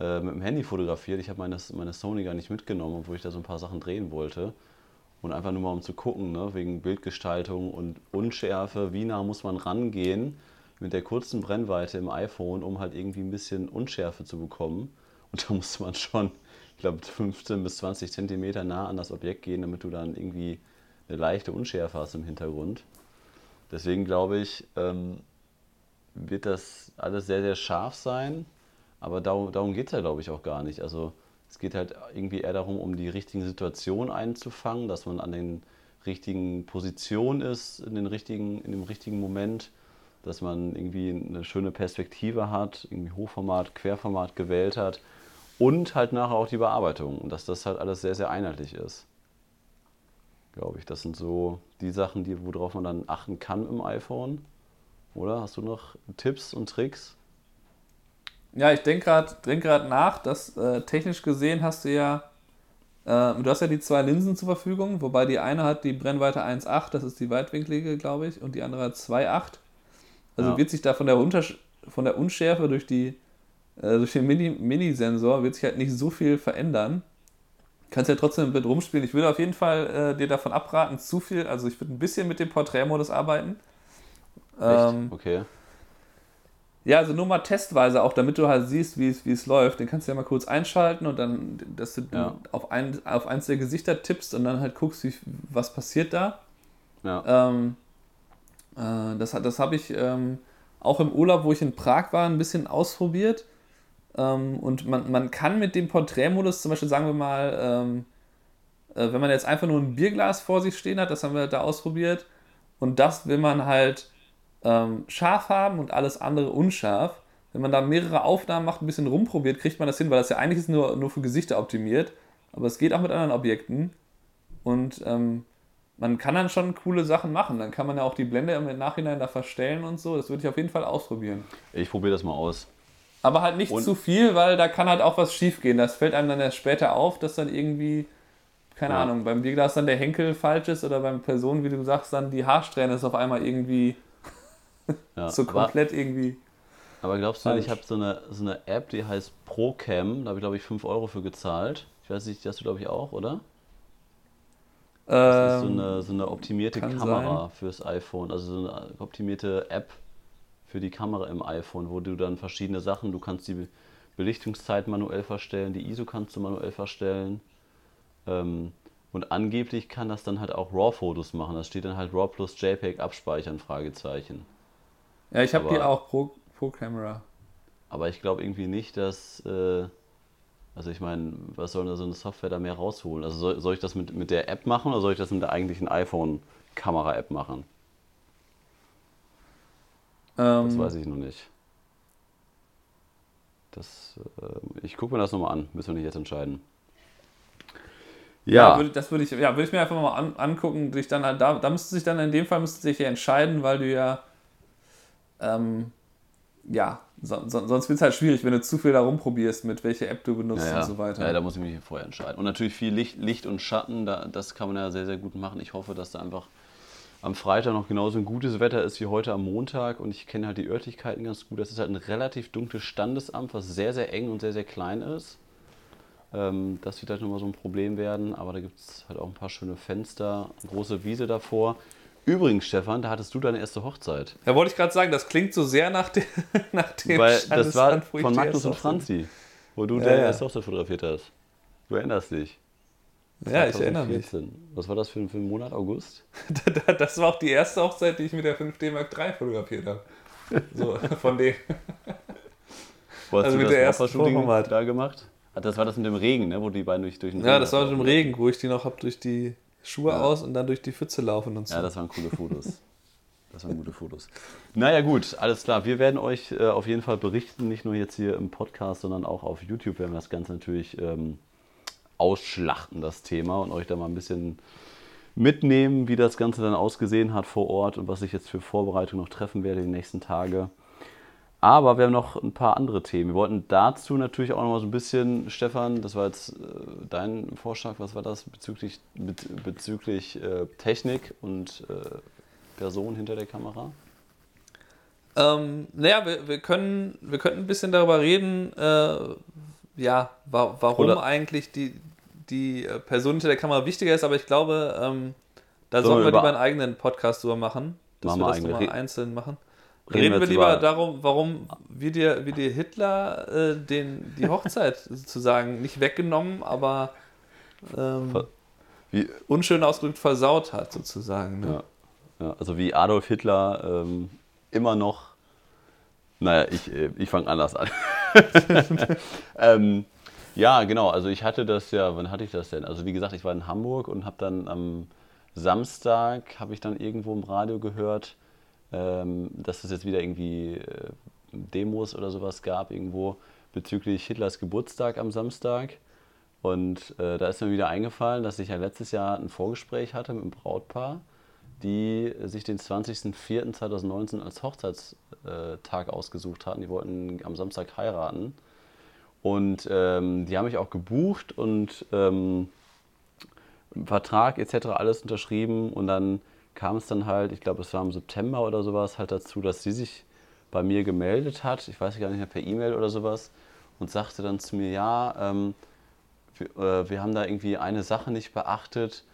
äh, mit dem Handy fotografiert. Ich habe meine, meine Sony gar nicht mitgenommen, obwohl ich da so ein paar Sachen drehen wollte. Und einfach nur mal um zu gucken, ne, wegen Bildgestaltung und Unschärfe, wie nah muss man rangehen mit der kurzen Brennweite im iPhone, um halt irgendwie ein bisschen Unschärfe zu bekommen. Und da musste man schon, ich glaube, 15 bis 20 Zentimeter nah an das Objekt gehen, damit du dann irgendwie eine leichte Unschärfe hast im Hintergrund. Deswegen glaube ich, ähm, wird das alles sehr, sehr scharf sein. Aber darum, darum geht es ja, glaube ich, auch gar nicht. Also es geht halt irgendwie eher darum, um die richtigen Situationen einzufangen, dass man an den richtigen Positionen ist, in, den richtigen, in dem richtigen Moment, dass man irgendwie eine schöne Perspektive hat, irgendwie Hochformat, Querformat gewählt hat und halt nachher auch die Bearbeitung und dass das halt alles sehr, sehr einheitlich ist. Glaube ich. Das sind so die Sachen, die, worauf man dann achten kann im iPhone. Oder? Hast du noch Tipps und Tricks? Ja, ich denke gerade denk nach, dass äh, technisch gesehen hast du ja, äh, du hast ja die zwei Linsen zur Verfügung, wobei die eine hat die Brennweite 1,8, das ist die weitwinklige, glaube ich, und die andere hat 2,8. Also ja. wird sich da von der, Untersch von der Unschärfe durch, die, äh, durch den Mini-Sensor Mini wird sich halt nicht so viel verändern. Kannst ja trotzdem mit rumspielen. Ich würde auf jeden Fall äh, dir davon abraten, zu viel, also ich würde ein bisschen mit dem Porträtmodus arbeiten. Ähm, okay. Ja, also nur mal testweise auch, damit du halt siehst, wie es, wie es läuft. Den kannst du ja mal kurz einschalten und dann, dass du ja. auf, ein, auf eins der Gesichter tippst und dann halt guckst, wie, was passiert da. Ja. Ähm, äh, das das habe ich ähm, auch im Urlaub, wo ich in Prag war, ein bisschen ausprobiert. Ähm, und man, man kann mit dem Porträtmodus zum Beispiel, sagen wir mal, ähm, äh, wenn man jetzt einfach nur ein Bierglas vor sich stehen hat, das haben wir da ausprobiert. Und das will man halt ähm, scharf haben und alles andere unscharf. Wenn man da mehrere Aufnahmen macht, ein bisschen rumprobiert, kriegt man das hin, weil das ja eigentlich ist nur, nur für Gesichter optimiert. Aber es geht auch mit anderen Objekten. Und ähm, man kann dann schon coole Sachen machen. Dann kann man ja auch die Blende im Nachhinein da verstellen und so. Das würde ich auf jeden Fall ausprobieren. Ich probiere das mal aus. Aber halt nicht und? zu viel, weil da kann halt auch was schief gehen. Das fällt einem dann erst später auf, dass dann irgendwie, keine ja. Ahnung, beim Bierglas dann der Henkel falsch ist oder beim Person, wie du sagst, dann die Haarsträhne ist auf einmal irgendwie *laughs* ja, *laughs* so komplett aber, irgendwie. Aber glaubst du, ich habe so eine, so eine App, die heißt ProCam, da habe ich glaube ich 5 Euro für gezahlt. Ich weiß nicht, die hast du glaube ich auch, oder? Das ist so ähm, eine, so eine optimierte Kamera sein. fürs iPhone, also so eine optimierte App für die Kamera im iPhone, wo du dann verschiedene Sachen, du kannst die Belichtungszeit manuell verstellen, die ISO kannst du manuell verstellen. Ähm, und angeblich kann das dann halt auch RAW-Fotos machen. Das steht dann halt RAW plus JPEG abspeichern, Fragezeichen. Ja, ich habe die auch pro, pro Camera. Aber ich glaube irgendwie nicht, dass. Äh, also ich meine, was soll da so eine Software da mehr rausholen? Also soll, soll ich das mit, mit der App machen oder soll ich das mit der eigentlichen iPhone-Kamera-App machen? Ähm, das weiß ich noch nicht. Das, äh, ich gucke mir das nochmal an, müssen wir nicht jetzt entscheiden. Ja, ja würde, das würde ich, ja, würde ich mir einfach mal an, angucken. Dich dann, da, da müsste sich dann in dem Fall müsste sich ja entscheiden, weil du ja ähm, ja, so, so, sonst wird es halt schwierig, wenn du zu viel da rumprobierst, mit welcher App du benutzt ja, und so weiter. Ja, da muss ich mich vorher entscheiden. Und natürlich viel Licht, Licht und Schatten, da, das kann man ja sehr, sehr gut machen. Ich hoffe, dass da einfach am Freitag noch genauso ein gutes Wetter ist wie heute am Montag und ich kenne halt die Örtlichkeiten ganz gut. Das ist halt ein relativ dunkles Standesamt, was sehr, sehr eng und sehr, sehr klein ist. Ähm, das wird halt nochmal so ein Problem werden, aber da gibt es halt auch ein paar schöne Fenster, große Wiese davor. Übrigens, Stefan, da hattest du deine erste Hochzeit. Ja, wollte ich gerade sagen, das klingt so sehr nach, de *laughs* nach dem Weil das war von Magnus und Franzi, wo du ja, deine erste Hochzeit fotografiert hast. Du erinnerst dich. Ja, ich erinnere mich. Was war das für ein, für ein Monat? August? *laughs* das war auch die erste Hochzeit, die ich mit der 5D Mark III fotografiert habe. So, *laughs* von dem. Wo hast also du mit das der ersten Shooting da gemacht? Das war das mit dem Regen, ne? wo die beiden durch, durch den Ja, das war mit dem Regen, wo ich die noch habe durch die Schuhe ja. aus und dann durch die Pfütze laufen und so. Ja, das waren coole Fotos. Das waren gute Fotos. Naja, gut, alles klar. Wir werden euch äh, auf jeden Fall berichten, nicht nur jetzt hier im Podcast, sondern auch auf YouTube werden wir das Ganze natürlich ähm, ausschlachten, das Thema, und euch da mal ein bisschen mitnehmen, wie das Ganze dann ausgesehen hat vor Ort und was ich jetzt für Vorbereitung noch treffen werde die nächsten Tage. Aber wir haben noch ein paar andere Themen. Wir wollten dazu natürlich auch noch mal so ein bisschen, Stefan, das war jetzt äh, dein Vorschlag, was war das bezüglich, bezüglich äh, Technik und äh, Person hinter der Kamera? Ähm, naja, wir, wir, können, wir könnten ein bisschen darüber reden, äh, ja, wa warum Oder eigentlich die, die äh, Person hinter der Kamera wichtiger ist, aber ich glaube, ähm, da sollen wir lieber einen eigenen Podcast drüber machen, dass machen wir das nochmal einzeln machen. Reden, Reden wir, wir lieber darum, warum wie dir, wie dir Hitler äh, den, die Hochzeit *laughs* sozusagen nicht weggenommen, aber ähm, wie, unschön ausgedrückt versaut hat, sozusagen. Ne? Ja. ja. also wie Adolf Hitler ähm, immer noch. Naja, ich, äh, ich fange anders an. *laughs* ähm, ja, genau. Also ich hatte das ja, wann hatte ich das denn? Also wie gesagt, ich war in Hamburg und habe dann am Samstag, habe ich dann irgendwo im Radio gehört, ähm, dass es jetzt wieder irgendwie äh, Demos oder sowas gab irgendwo bezüglich Hitlers Geburtstag am Samstag. Und äh, da ist mir wieder eingefallen, dass ich ja letztes Jahr ein Vorgespräch hatte mit einem Brautpaar, die sich den 20.04.2019 als Hochzeitstag ausgesucht hatten. Die wollten am Samstag heiraten. Und ähm, die haben mich auch gebucht und ähm, Vertrag etc. alles unterschrieben. Und dann kam es dann halt, ich glaube, es war im September oder sowas, halt dazu, dass sie sich bei mir gemeldet hat, ich weiß gar nicht mehr, per E-Mail oder sowas, und sagte dann zu mir, ja, ähm, wir, äh, wir, haben da irgendwie eine Sache nicht beachtet,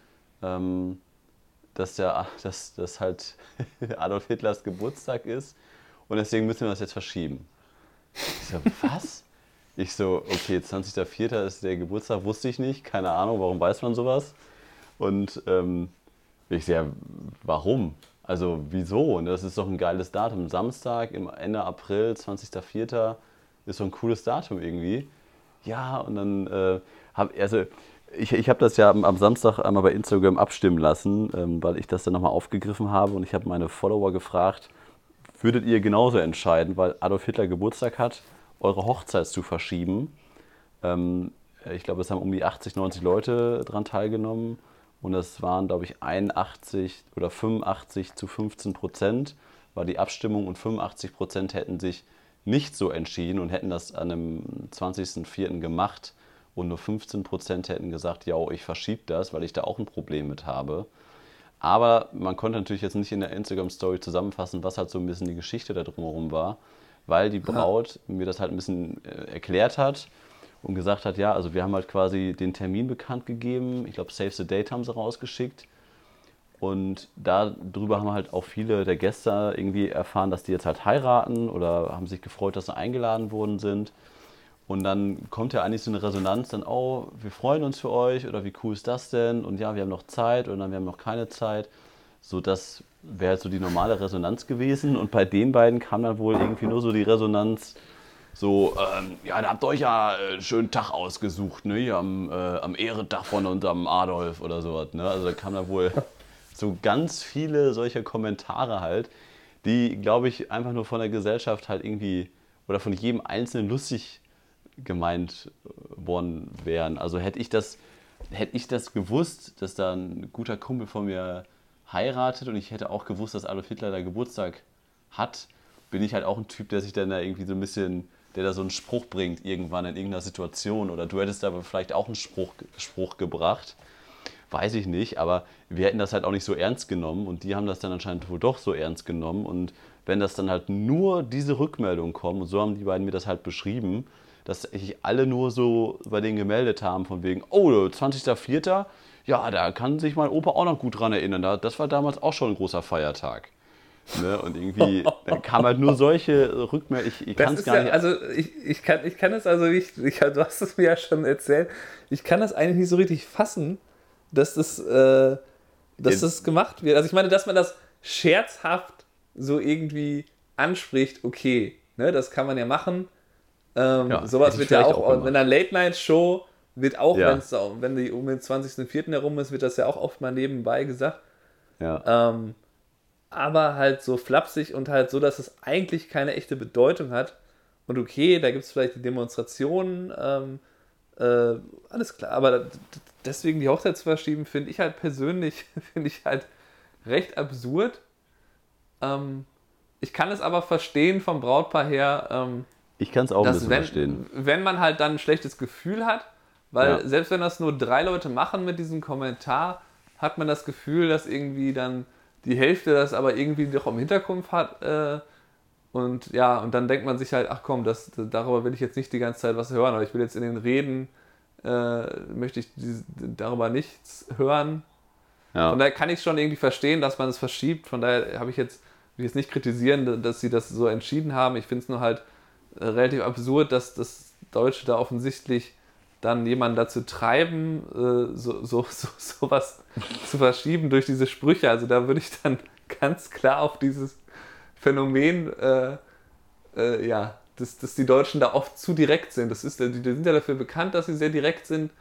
ähm, dass, der, *laughs* dass, dass halt *laughs* Adolf Hitlers Geburtstag ist und deswegen müssen wir das jetzt verschieben. Ich so, was? Ich so, okay, 20.04. ist der Geburtstag, wusste ich nicht, keine Ahnung, warum weiß man sowas? Und ähm, ich so, ja, warum? Also wieso? Und das ist doch ein geiles Datum. Samstag, im Ende April, 20.04. ist so ein cooles Datum irgendwie. Ja, und dann äh, habe also ich, ich habe das ja am, am, Samstag einmal bei Instagram abstimmen lassen, ähm, weil ich das dann nochmal aufgegriffen habe und ich habe meine Follower gefragt, würdet ihr genauso entscheiden, weil Adolf Hitler Geburtstag hat, eure Hochzeit zu verschieben? Ähm, ich glaube, es haben um die 80, 90 Leute daran teilgenommen und es waren, glaube ich, 81 oder 85 zu 15 Prozent war die Abstimmung und 85 Prozent hätten sich nicht so entschieden und hätten das an einem 20.04. gemacht und nur 15 Prozent hätten gesagt, ja, ich verschiebe das, weil ich da auch ein Problem mit habe. Aber man konnte natürlich jetzt nicht in der Instagram-Story zusammenfassen, was halt so ein bisschen die Geschichte da drumherum war, weil die Braut ja. mir das halt ein bisschen äh, erklärt hat und gesagt hat, ja, also wir haben halt quasi den Termin bekannt gegeben. Ich glaube, Save the Date haben sie rausgeschickt. Und darüber haben halt auch viele der Gäste irgendwie erfahren, dass die jetzt halt heiraten oder haben sich gefreut, dass sie eingeladen worden sind. Und dann kommt ja eigentlich so eine Resonanz, dann, oh, wir freuen uns für euch oder wie cool ist das denn? Und ja, wir haben noch Zeit oder wir haben noch keine Zeit. So, das wäre so die normale Resonanz gewesen. Und bei den beiden kam dann wohl irgendwie nur so die Resonanz, so, ähm, ja, da habt ihr euch ja einen schönen Tag ausgesucht, ne? Am, äh, am Ehrentag von unserem Adolf oder sowas, ne? Also da kam da wohl so ganz viele solche Kommentare halt, die, glaube ich, einfach nur von der Gesellschaft halt irgendwie oder von jedem Einzelnen lustig gemeint äh, worden wären. Also hätte ich das, hätte ich das gewusst, dass da ein guter Kumpel von mir heiratet und ich hätte auch gewusst, dass Adolf Hitler da Geburtstag hat, bin ich halt auch ein Typ, der sich dann da irgendwie so ein bisschen der da so einen Spruch bringt irgendwann in irgendeiner Situation. Oder du hättest aber vielleicht auch einen Spruch, Spruch gebracht. Weiß ich nicht, aber wir hätten das halt auch nicht so ernst genommen und die haben das dann anscheinend wohl doch so ernst genommen. Und wenn das dann halt nur diese Rückmeldung kommt, und so haben die beiden mir das halt beschrieben, dass sich alle nur so bei denen gemeldet haben, von wegen, oh, 20.04., ja, da kann sich mein Opa auch noch gut dran erinnern. Das war damals auch schon ein großer Feiertag. Ne? Und irgendwie kam halt nur solche Rückmeldungen. Ich, ich kann es gar ja, nicht. Also ich, ich, kann, ich kann es also nicht, ich, du hast es mir ja schon erzählt, ich kann das eigentlich nicht so richtig fassen, dass das, äh, dass das gemacht wird. Also ich meine, dass man das scherzhaft so irgendwie anspricht, okay, ne, das kann man ja machen. Ähm, ja, sowas wird ja auch, auch in einer Late-Night-Show wird auch, ja. wenn die um den 20.04. herum ist, wird das ja auch oft mal nebenbei gesagt. Ja. Ähm, aber halt so flapsig und halt so, dass es eigentlich keine echte Bedeutung hat. Und okay, da gibt es vielleicht die Demonstrationen, ähm, äh, alles klar, aber deswegen die Hochzeit zu verschieben, finde ich halt persönlich, *laughs* finde ich halt recht absurd. Ähm, ich kann es aber verstehen vom Brautpaar her. Ähm, ich kann es auch ein bisschen wenn, verstehen. Wenn man halt dann ein schlechtes Gefühl hat, weil ja. selbst wenn das nur drei Leute machen mit diesem Kommentar, hat man das Gefühl, dass irgendwie dann die Hälfte das aber irgendwie doch im Hintergrund hat äh, Und ja, und dann denkt man sich halt, ach komm, das, darüber will ich jetzt nicht die ganze Zeit was hören, oder ich will jetzt in den Reden, äh, möchte ich die, darüber nichts hören. Ja. Von daher kann ich schon irgendwie verstehen, dass man es verschiebt. Von daher habe ich jetzt, will ich jetzt nicht kritisieren, dass sie das so entschieden haben. Ich finde es nur halt äh, relativ absurd, dass das Deutsche da offensichtlich dann jemanden dazu treiben, äh, so, so, *laughs* so, sowas zu verschieben durch diese Sprüche. Also da würde ich dann *laughs* ganz klar auf dieses Phänomen, äh, äh, ja, dass, dass die Deutschen da oft zu direkt sind. Das ist, die, die sind ja dafür bekannt, dass sie sehr direkt sind.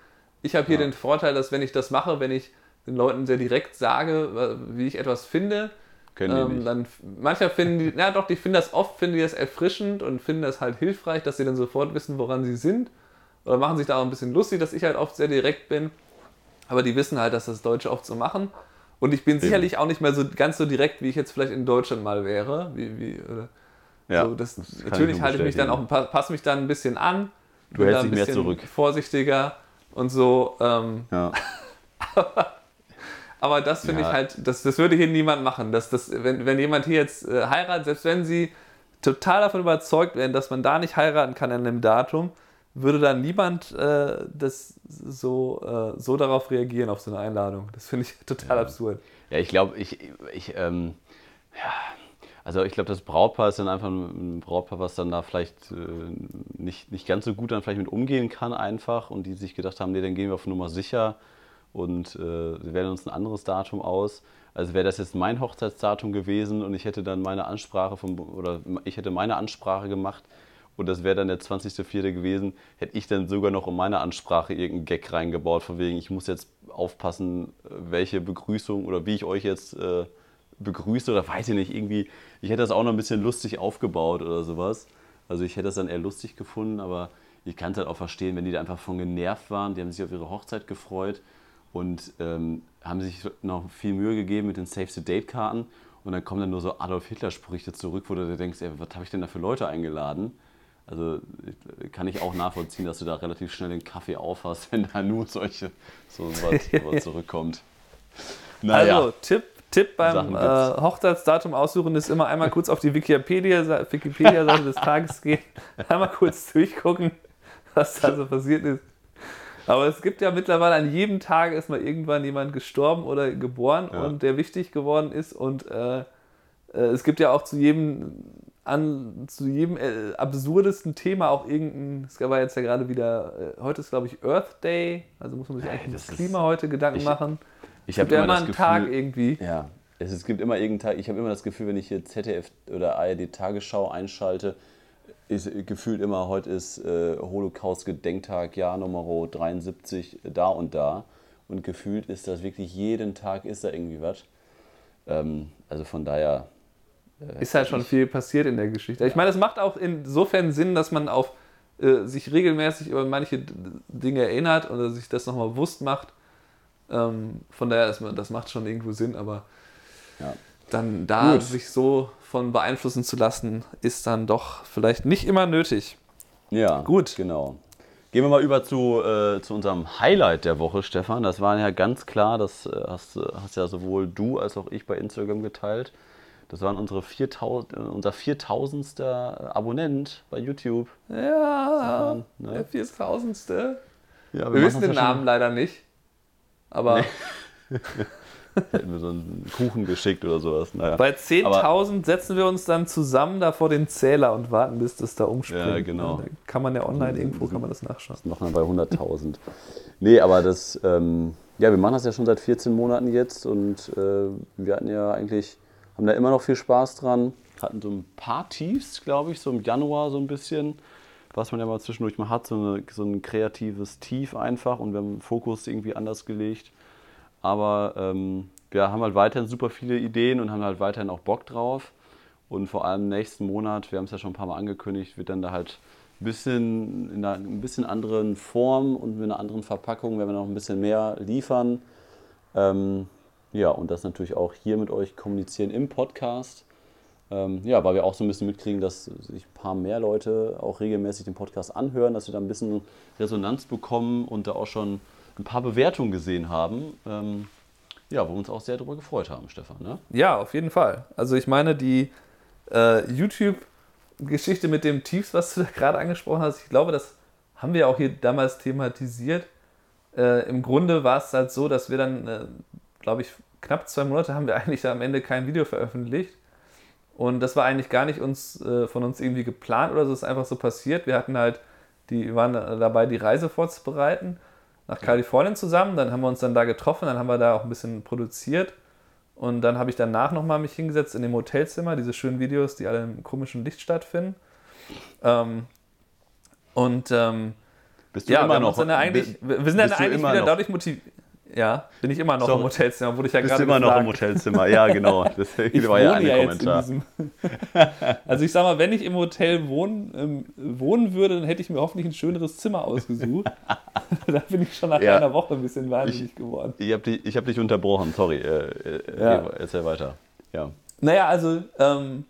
Ich habe hier Ja. den Vorteil, dass wenn ich das mache, wenn ich den Leuten sehr direkt sage, wie ich etwas finde, ähm, dann mancher finden die, *laughs* na doch, die finden das oft, finden die das erfrischend und finden das halt hilfreich, dass sie dann sofort wissen, woran sie sind. Oder machen sich da auch ein bisschen lustig, dass ich halt oft sehr direkt bin. Aber die wissen halt, dass das Deutsche oft so machen. Und ich bin sicherlich auch nicht mehr so ganz so direkt, wie ich jetzt vielleicht in Deutschland mal wäre. Wie, wie, Ja, so, das, das ich natürlich nur halte ich mich dann auch, passe mich dann ein bisschen an. Du hältst dich mehr bisschen zurück. Vorsichtiger und so. Ähm, Ja. *laughs* aber das finde Ja. ich halt, das, das würde hier niemand machen. Das, das, wenn, wenn jemand hier jetzt äh, heiratet, selbst wenn sie total davon überzeugt wären, dass man da nicht heiraten kann an dem Datum, würde dann niemand äh, das so, äh, so darauf reagieren, auf so eine Einladung. Das finde ich *laughs* total absurd. Ja, ich glaube, ich, ich, ähm, ja, also ich glaube, das Brautpaar ist dann einfach ein Brautpaar, was dann da vielleicht äh, nicht, nicht ganz so gut dann vielleicht mit umgehen kann einfach und die sich gedacht haben, nee, dann gehen wir auf Nummer sicher und äh, wir wählen uns ein anderes Datum aus. Also wäre das jetzt mein Hochzeitsdatum gewesen und ich hätte dann meine Ansprache vom, oder ich hätte meine Ansprache gemacht und das wäre dann der 20.04. gewesen, hätte ich dann sogar noch in meine Ansprache irgendeinen Gag reingebaut, von wegen, ich muss jetzt aufpassen, äh, welche Begrüßung oder wie ich euch jetzt äh, begrüße oder weiß ich nicht, irgendwie, ich hätte das auch noch ein bisschen lustig aufgebaut oder sowas. Also ich hätte das dann eher lustig gefunden, aber ich kann es halt auch verstehen, wenn die da einfach von genervt waren, die haben sich auf ihre Hochzeit gefreut und ähm, haben sich noch viel Mühe gegeben mit den Save-the-Date-Karten und dann kommen dann nur so Adolf-Hitler-Sprüche zurück, wo du dir denkst, ey, was habe ich denn da für Leute eingeladen? Also kann ich auch nachvollziehen, dass du da relativ schnell den Kaffee aufhast, *laughs* wenn da nur solche so was, *laughs* zurückkommt. Naja, Also, Tipp, Tipp beim äh. Hochzeitsdatum aussuchen ist immer einmal kurz auf die Wikipedia- Wikipedia-Seite des Tages gehen, *laughs* einmal kurz durchgucken, was da so passiert ist. Aber es gibt ja mittlerweile an jedem Tag ist mal irgendwann jemand gestorben oder geboren Ja. und der wichtig geworden ist. Und äh, äh, es gibt ja auch zu jedem, an, zu jedem äh, absurdesten Thema auch irgendein, es war jetzt ja gerade wieder, äh, heute ist glaube ich Earth Day, also muss man sich eigentlich das Klima heute Gedanken ich- machen. ich Es habe immer immer einen Gefühl, Tag irgendwie. Ja, es, es gibt immer irgendeinen Tag, ich habe immer das Gefühl, wenn ich hier ZDF oder ARD Tagesschau einschalte, ist gefühlt immer, heute ist äh, Holocaust-Gedenktag, Jahr Nummer 73, da und da. Und gefühlt ist das wirklich jeden Tag ist da irgendwie was. Ähm, also von daher, Ist halt schon viel passiert in der Geschichte. Ich meine, es macht auch insofern Sinn, dass man auf äh, sich regelmäßig über manche Dinge erinnert oder sich das nochmal bewusst macht. Ähm, von daher, ist man, das macht schon irgendwo Sinn, aber ja. dann da Gut. sich so von beeinflussen zu lassen, ist dann doch vielleicht nicht immer nötig. Ja, Gut. Genau. Gehen wir mal über zu, äh, zu unserem Highlight der Woche, Stefan. Das war ja ganz klar, das äh, hast, äh, hast ja sowohl du als auch ich bei Instagram geteilt. Das waren unsere 4000, äh, unser 4000. Abonnent bei YouTube. Ja, ne? der 4000. Ja, Wir machen wissen das den ja Namen leider nicht. Aber schon- *laughs* Hätten wir so einen Kuchen geschickt oder sowas. Naja. bei 10.000 setzen wir uns dann zusammen da vor den Zähler und warten, bis das da umspringt. Ja, genau. Da kann man ja online irgendwo kann man das nachschauen. machen wir bei 100.000. nee, aber das, ähm, ja, wir machen das ja schon seit 14 Monaten jetzt und äh, wir hatten ja eigentlich, haben da immer noch viel Spaß dran, hatten so ein paar Tiefs, glaube ich, so im Januar so ein bisschen, was man ja mal zwischendurch mal hat, so, eine, so ein kreatives Tief einfach und wir haben den Fokus irgendwie anders gelegt. Aber ähm, wir haben halt weiterhin super viele Ideen und haben halt weiterhin auch Bock drauf. Und vor allem nächsten Monat, wir haben es ja schon ein paar Mal angekündigt, wird dann da halt ein bisschen in einer ein bisschen anderen Form und mit einer anderen Verpackung, werden wir noch ein bisschen mehr liefern. Ähm, ja, und das natürlich auch hier mit euch kommunizieren im Podcast. Ähm, ja, weil wir auch so ein bisschen mitkriegen, dass sich ein paar mehr Leute auch regelmäßig den Podcast anhören, dass wir da ein bisschen Resonanz bekommen und da auch schon ein paar Bewertungen gesehen haben. Ähm, ja, wo wir uns auch sehr darüber gefreut haben, Stefan. Ne? Ja, auf jeden Fall. Also ich meine, die äh, YouTube Geschichte mit dem Tiefs, was du da gerade angesprochen hast, ich glaube, das haben wir auch hier damals thematisiert. Äh, Im Grunde war es halt so, dass wir dann, äh, glaube ich, knapp zwei Monate haben wir *laughs* eigentlich am Ende kein Video veröffentlicht. Und das war eigentlich gar nicht uns, äh, von uns irgendwie geplant oder so, es ist einfach so passiert. Wir hatten halt, die waren dabei, die Reise vorzubereiten nach Kalifornien zusammen. Dann haben wir uns dann da getroffen, dann haben wir da auch ein bisschen produziert. Und dann habe ich danach nochmal mich hingesetzt in dem Hotelzimmer, diese schönen Videos, die alle im komischen Licht stattfinden. Ähm, und ähm, Bist du ja, immer wir, noch? Eigentlich, wir sind dann eigentlich immer wieder dadurch motiviert. Ja, bin ich immer noch Sorry. im Hotelzimmer, wurde ich ja Bist gerade immer noch im. Hotelzimmer? Ja, genau. *laughs* Deswegen Ich war ja ein Kommentar. *laughs* also ich sag mal, wenn ich im Hotel wohnen, ähm, wohnen würde, dann hätte ich mir hoffentlich ein schöneres Zimmer ausgesucht. *laughs* da bin ich schon nach Ja. einer Woche ein bisschen wahnsinnig geworden. Ich habe dich, ich hab dich unterbrochen, sorry. Äh, äh, Ja. Erzähl weiter. Ja. Naja, also ähm,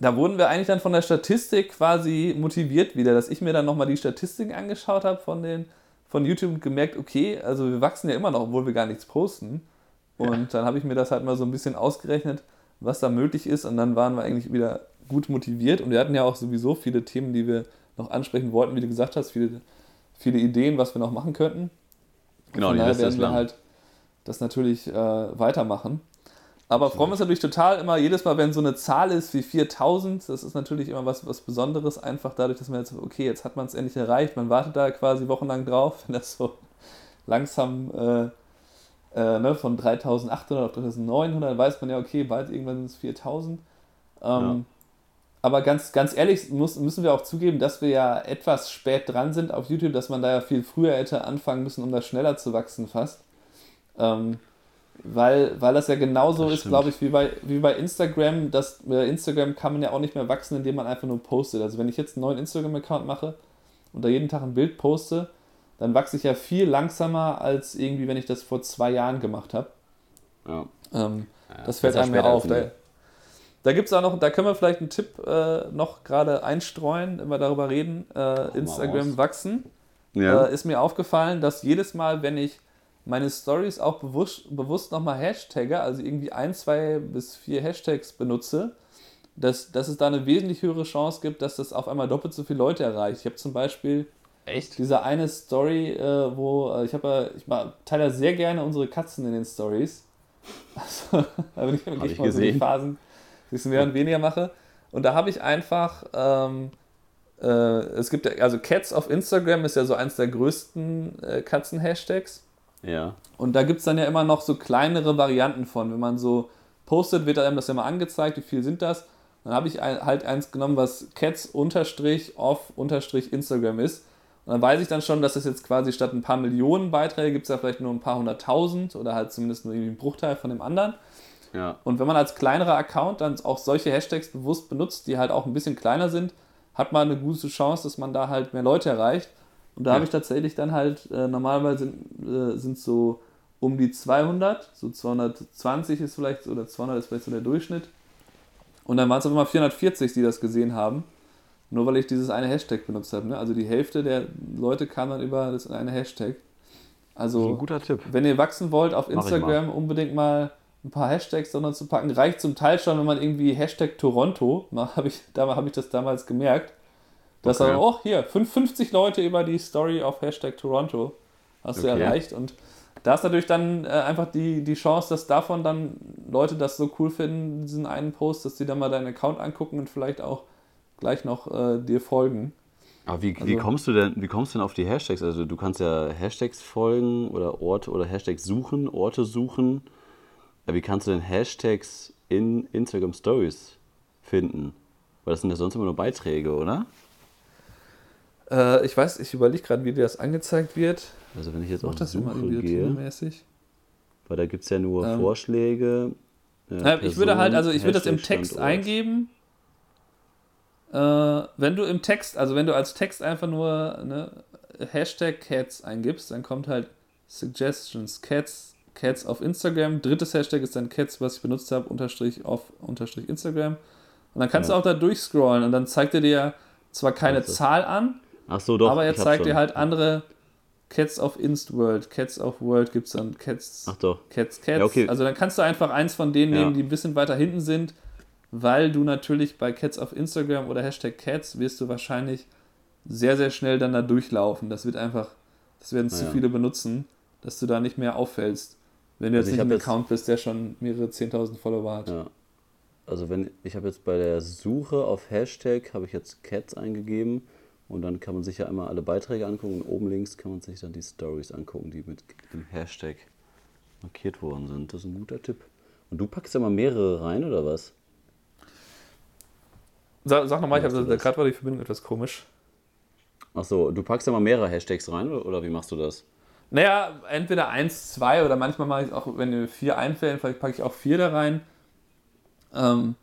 da wurden wir eigentlich dann von der Statistik quasi motiviert wieder, dass ich mir dann nochmal die Statistiken angeschaut habe von, den, von YouTube gemerkt, okay, also wir wachsen ja immer noch, obwohl wir gar nichts posten. Und dann habe ich mir das halt mal so ein bisschen ausgerechnet, was da möglich ist. Und dann waren wir eigentlich wieder gut motiviert. Und wir hatten ja auch sowieso viele Themen, die wir noch ansprechen wollten, wie du gesagt hast, viele, viele Ideen, was wir noch machen könnten. Genau, Von die daher ist werden wir lang. halt das natürlich äh, weitermachen. Aber freuen wir uns natürlich total immer, jedes Mal, wenn so eine Zahl ist wie 4000, das ist natürlich immer was, was Besonderes, einfach dadurch, dass man jetzt, okay, jetzt hat man es endlich erreicht, man wartet da quasi wochenlang drauf, wenn das so langsam äh, äh, ne, von 3800 auf 3900, dann weiß man ja, okay, bald irgendwann sind es 4000. Ähm, Aber ganz, ganz ehrlich muss, müssen wir auch zugeben, dass wir ja etwas spät dran sind auf YouTube, dass man da ja viel früher hätte anfangen müssen, um da schneller zu wachsen fast. Ähm, weil, weil das ja genauso Das ist, glaube ich, wie bei, wie bei Instagram. Das, bei Instagram kann man ja auch nicht mehr wachsen, indem man einfach nur postet. Also wenn ich jetzt einen neuen Instagram-Account mache und da jeden Tag ein Bild poste, dann wachse ich ja viel langsamer, als irgendwie, wenn ich das vor zwei Jahren gemacht habe. Ja. Ähm, Ja, das fällt einem ja auf. als Da, da gibt es auch noch, da können wir vielleicht einen Tipp äh, noch gerade einstreuen, wenn wir darüber reden. Äh, Instagram wachsen. Ja. Äh, ist mir aufgefallen, dass jedes Mal, wenn ich meine Stories auch bewusst, bewusst nochmal hashtagge, also irgendwie ein, zwei bis vier Hashtags benutze, dass, dass es da eine wesentlich höhere Chance gibt, dass das auf einmal doppelt so viele Leute erreicht. Ich habe zum Beispiel Echt? diese eine Story, äh, wo äh, ich habe, ja- ich teile sehr gerne unsere Katzen in den Stories. *laughs* Also, da bin ich wirklich ich mal so die gesehen. Phasen, die ich mehr und weniger mache. Und da habe ich einfach, ähm, äh, es gibt ja, also Cats auf Instagram ist ja so eins der größten äh, Katzen-Hashtags. Ja. Und da gibt es dann ja immer noch so kleinere Varianten von. Wenn man so postet, wird einem das ja mal angezeigt, wie viel sind das. Dann habe ich halt eins genommen, was cats-off-instagram ist. Und dann weiß ich dann schon, dass es jetzt quasi statt ein paar Millionen Beiträge gibt es ja vielleicht nur ein paar hunderttausend oder halt zumindest nur irgendwie einen Bruchteil von dem anderen. Ja. Und wenn man als kleinerer Account dann auch solche Hashtags bewusst benutzt, die halt auch ein bisschen kleiner sind, hat man eine gute Chance, dass man da halt mehr Leute erreicht. Und da Ja. habe ich tatsächlich dann halt, äh, normalerweise sind äh, es so um die 200, so 220 ist vielleicht, oder 200 ist vielleicht so der Durchschnitt. Und dann waren es aber immer 440, die das gesehen haben. Nur weil ich dieses eine Hashtag benutzt habe. Ne? Also die Hälfte der Leute kam dann über das eine Hashtag. Also ein guter Tipp. wenn ihr wachsen wollt auf Instagram, unbedingt mal ein paar Hashtags drunter zu packen. Reicht zum Teil schon, wenn man irgendwie Hashtag Toronto, *laughs* habe ich, da habe ich das damals gemerkt. Dass Okay. dann, oh, hier, 55 Leute über die Story auf Hashtag Toronto hast du Okay. erreicht. Und da ist natürlich dann äh, einfach die, die Chance, dass davon dann Leute das so cool finden, diesen einen Post, dass die dann mal deinen Account angucken und vielleicht auch gleich noch äh, dir folgen. Aber wie, wie Also- kommst du denn, wie kommst du denn auf die Hashtags? Also du kannst ja Hashtags folgen oder Orte oder Hashtags suchen, Orte suchen. Aber wie kannst du denn Hashtags in Instagram Stories finden? Weil das sind ja sonst immer nur Beiträge, oder? Äh, ich weiß, ich überlege gerade, wie dir das angezeigt wird. Also wenn ich jetzt auf das immer Suche irgendwie gehe, weil da gibt es ja nur Ähm, Vorschläge. äh, Ja, ich würde halt, also ich würde das im Text Standort. eingeben. Äh, wenn du im Text, also wenn du als Text einfach nur ne, Hashtag Cats eingibst, dann kommt halt Suggestions, Cats, Cats auf Instagram. Drittes Hashtag ist dann Cats, was ich benutzt habe, unterstrich auf unterstrich Instagram. Und dann kannst Ja. du auch da durchscrollen und dann zeigt er dir zwar keine. Zahl an, Ach so, doch. aber er zeigt dir halt andere Cats auf Instworld, Cats auf World gibt es dann Cats. Ach doch. Cats, Cats. Ja, okay. Also dann kannst du einfach eins von denen Ja. nehmen, die ein bisschen weiter hinten sind. weil du natürlich bei Cats auf Instagram oder Hashtag Cats wirst du wahrscheinlich sehr, sehr schnell dann da durchlaufen. Das wird einfach, das werden zu Ja. viele benutzen, dass du da nicht mehr auffällst, wenn du jetzt Also ich nicht ein jetzt- Account bist, der schon mehrere 10.000 Follower hat. Ja. Also wenn ich habe jetzt bei der Suche auf Hashtag habe ich jetzt Cats eingegeben und dann kann man sich ja einmal alle Beiträge angucken und oben links kann man sich dann die Stories angucken, die mit dem Hashtag markiert worden sind. Das ist ein guter Tipp. Und du packst ja mal mehrere rein oder was? Sag, sag nochmal, ich habe gerade war die Verbindung etwas komisch. Ach so, du packst ja mal mehrere Hashtags rein oder, wie machst du das? Naja, entweder eins, zwei oder manchmal mache ich auch, wenn mir vier einfällen, vielleicht packe ich auch vier da rein. Ähm,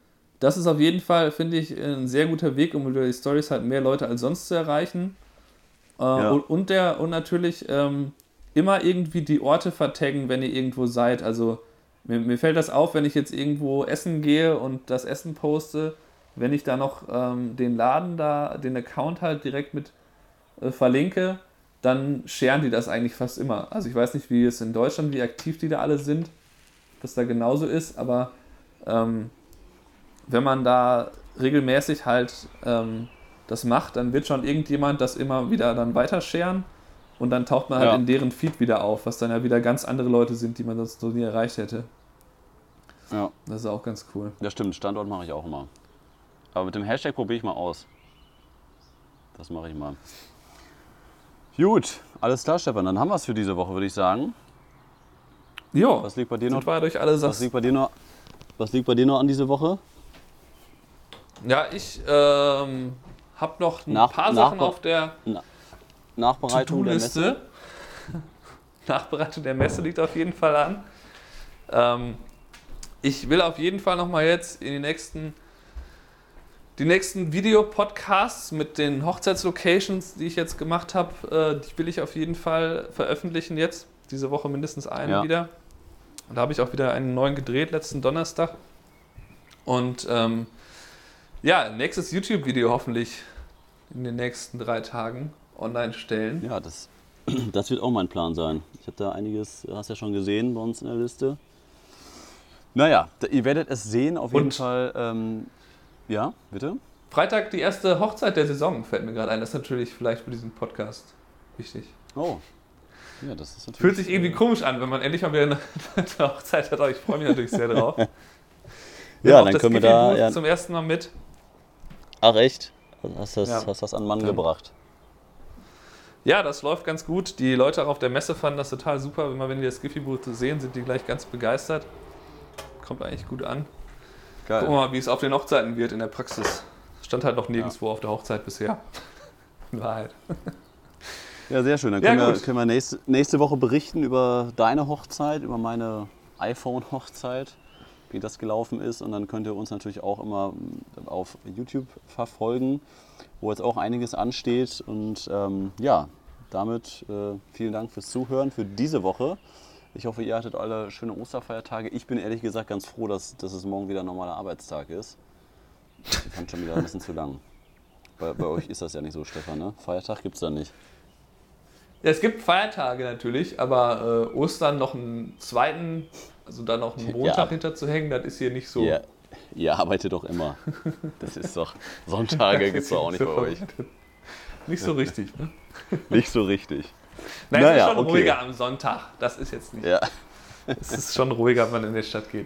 das ist auf jeden Fall, finde ich, ein sehr guter Weg, um über die Stories halt mehr Leute als sonst zu erreichen. Äh, und, und, der, und natürlich ähm, immer irgendwie die Orte vertaggen, wenn ihr irgendwo seid. Also mir, mir fällt das auf, wenn ich jetzt irgendwo essen gehe und das Essen poste, wenn ich da noch ähm, den Laden da, den Account halt direkt mit äh, verlinke, dann scheren die das eigentlich fast immer. Also ich weiß nicht, wie es in Deutschland, wie aktiv die da alle sind, dass da genauso ist, aber ähm, wenn man da regelmäßig halt ähm, das macht, dann wird schon irgendjemand das immer wieder dann weiter scheren und dann taucht man halt Ja. in deren Feed wieder auf, was dann ja wieder ganz andere Leute sind, die man sonst so nie erreicht hätte. Ja, Das ist auch ganz cool. das stimmt. Standort mache ich auch immer. Aber mit dem Hashtag probiere ich mal aus. Das mache ich mal. Gut, alles klar, Stefan. Dann haben wir es für diese Woche, würde ich sagen. Jo, Was liegt bei dir noch? durch alle Was liegt bei dir noch? Was liegt bei dir noch an diese Woche? Ja, ich ähm, habe noch ein Nach- paar Sachen auf der Nachbereitung der Messe. *laughs* Nachbereitung der Messe liegt auf jeden Fall an. Ähm, ich will auf jeden Fall nochmal jetzt in die nächsten, die nächsten Videopodcasts mit den Hochzeitslocations, die ich jetzt gemacht habe, äh, die will ich auf jeden Fall veröffentlichen jetzt. Diese Woche mindestens einen Ja. wieder. Und da habe ich auch wieder einen neuen gedreht, letzten Donnerstag. Und ähm, ja, nächstes YouTube-Video hoffentlich in den nächsten drei Tagen online stellen. Ja, das, *clears throat* das wird auch mein Plan sein. Ich habe da einiges, hast ja schon gesehen bei uns in der Liste. Naja, ihr werdet es sehen, auf jeden Und- Fall. Ähm, ja, bitte? Freitag die erste Hochzeit der Saison, fällt mir gerade ein. Das ist natürlich vielleicht für diesen Podcast wichtig. Oh. Ja, das ist natürlich. Fühlt sich irgendwie komisch an, wenn man endlich mal wieder eine, *laughs* eine Hochzeit hat, aber ich freue mich natürlich sehr drauf. *laughs* Ja, Auch dann können wir da. Ja, zum ersten Mal mit. Ach, echt? Hast das, Ja. hast das an Mann Dann- gebracht? Ja, das läuft ganz gut. Die Leute auch auf der Messe fanden das total super. Immer wenn die das Skiffy Booth sehen, sind die gleich ganz begeistert. Kommt eigentlich gut an. Gucken wir mal, wie es auf den Hochzeiten wird in der Praxis. Stand halt noch nirgendwo auf der Hochzeit bisher. *laughs* In Wahrheit. Ja, sehr schön. Dann Ja, können, wir, gut. können wir nächste, nächste Woche berichten über deine Hochzeit, über meine iPhone-Hochzeit, wie das gelaufen ist. Und dann könnt ihr uns natürlich auch immer mm, auf YouTube verfolgen, wo jetzt auch einiges ansteht. Und ähm, ja, damit äh, vielen Dank fürs Zuhören für diese Woche. Ich hoffe, ihr hattet alle schöne Osterfeiertage. Ich bin ehrlich gesagt ganz froh, dass, dass es morgen wieder ein normaler Arbeitstag ist. Ich fand schon wieder ein bisschen zu lang. Bei, bei euch ist das ja nicht so, Stefan, ne? Feiertag gibt es da nicht. Ja, es gibt Feiertage natürlich, aber äh, Ostern noch einen zweiten, also da noch einen Montag Ja. hinter zu hängen, das ist hier nicht so. Ihr, ihr arbeitet doch immer. Das ist doch. Sonntage gibt es doch auch nicht bei euch. *laughs* Nicht so richtig. Ne? Nicht so richtig. Nein, es Naja, ist schon okay. ruhiger am Sonntag. Das ist jetzt nicht. Ja. Es ist schon ruhiger, wenn man in die Stadt geht.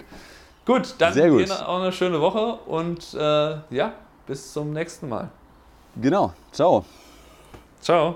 Gut, dann Sehr gut. Auch eine schöne Woche und äh, ja, bis zum nächsten Mal. Genau. Ciao. Ciao.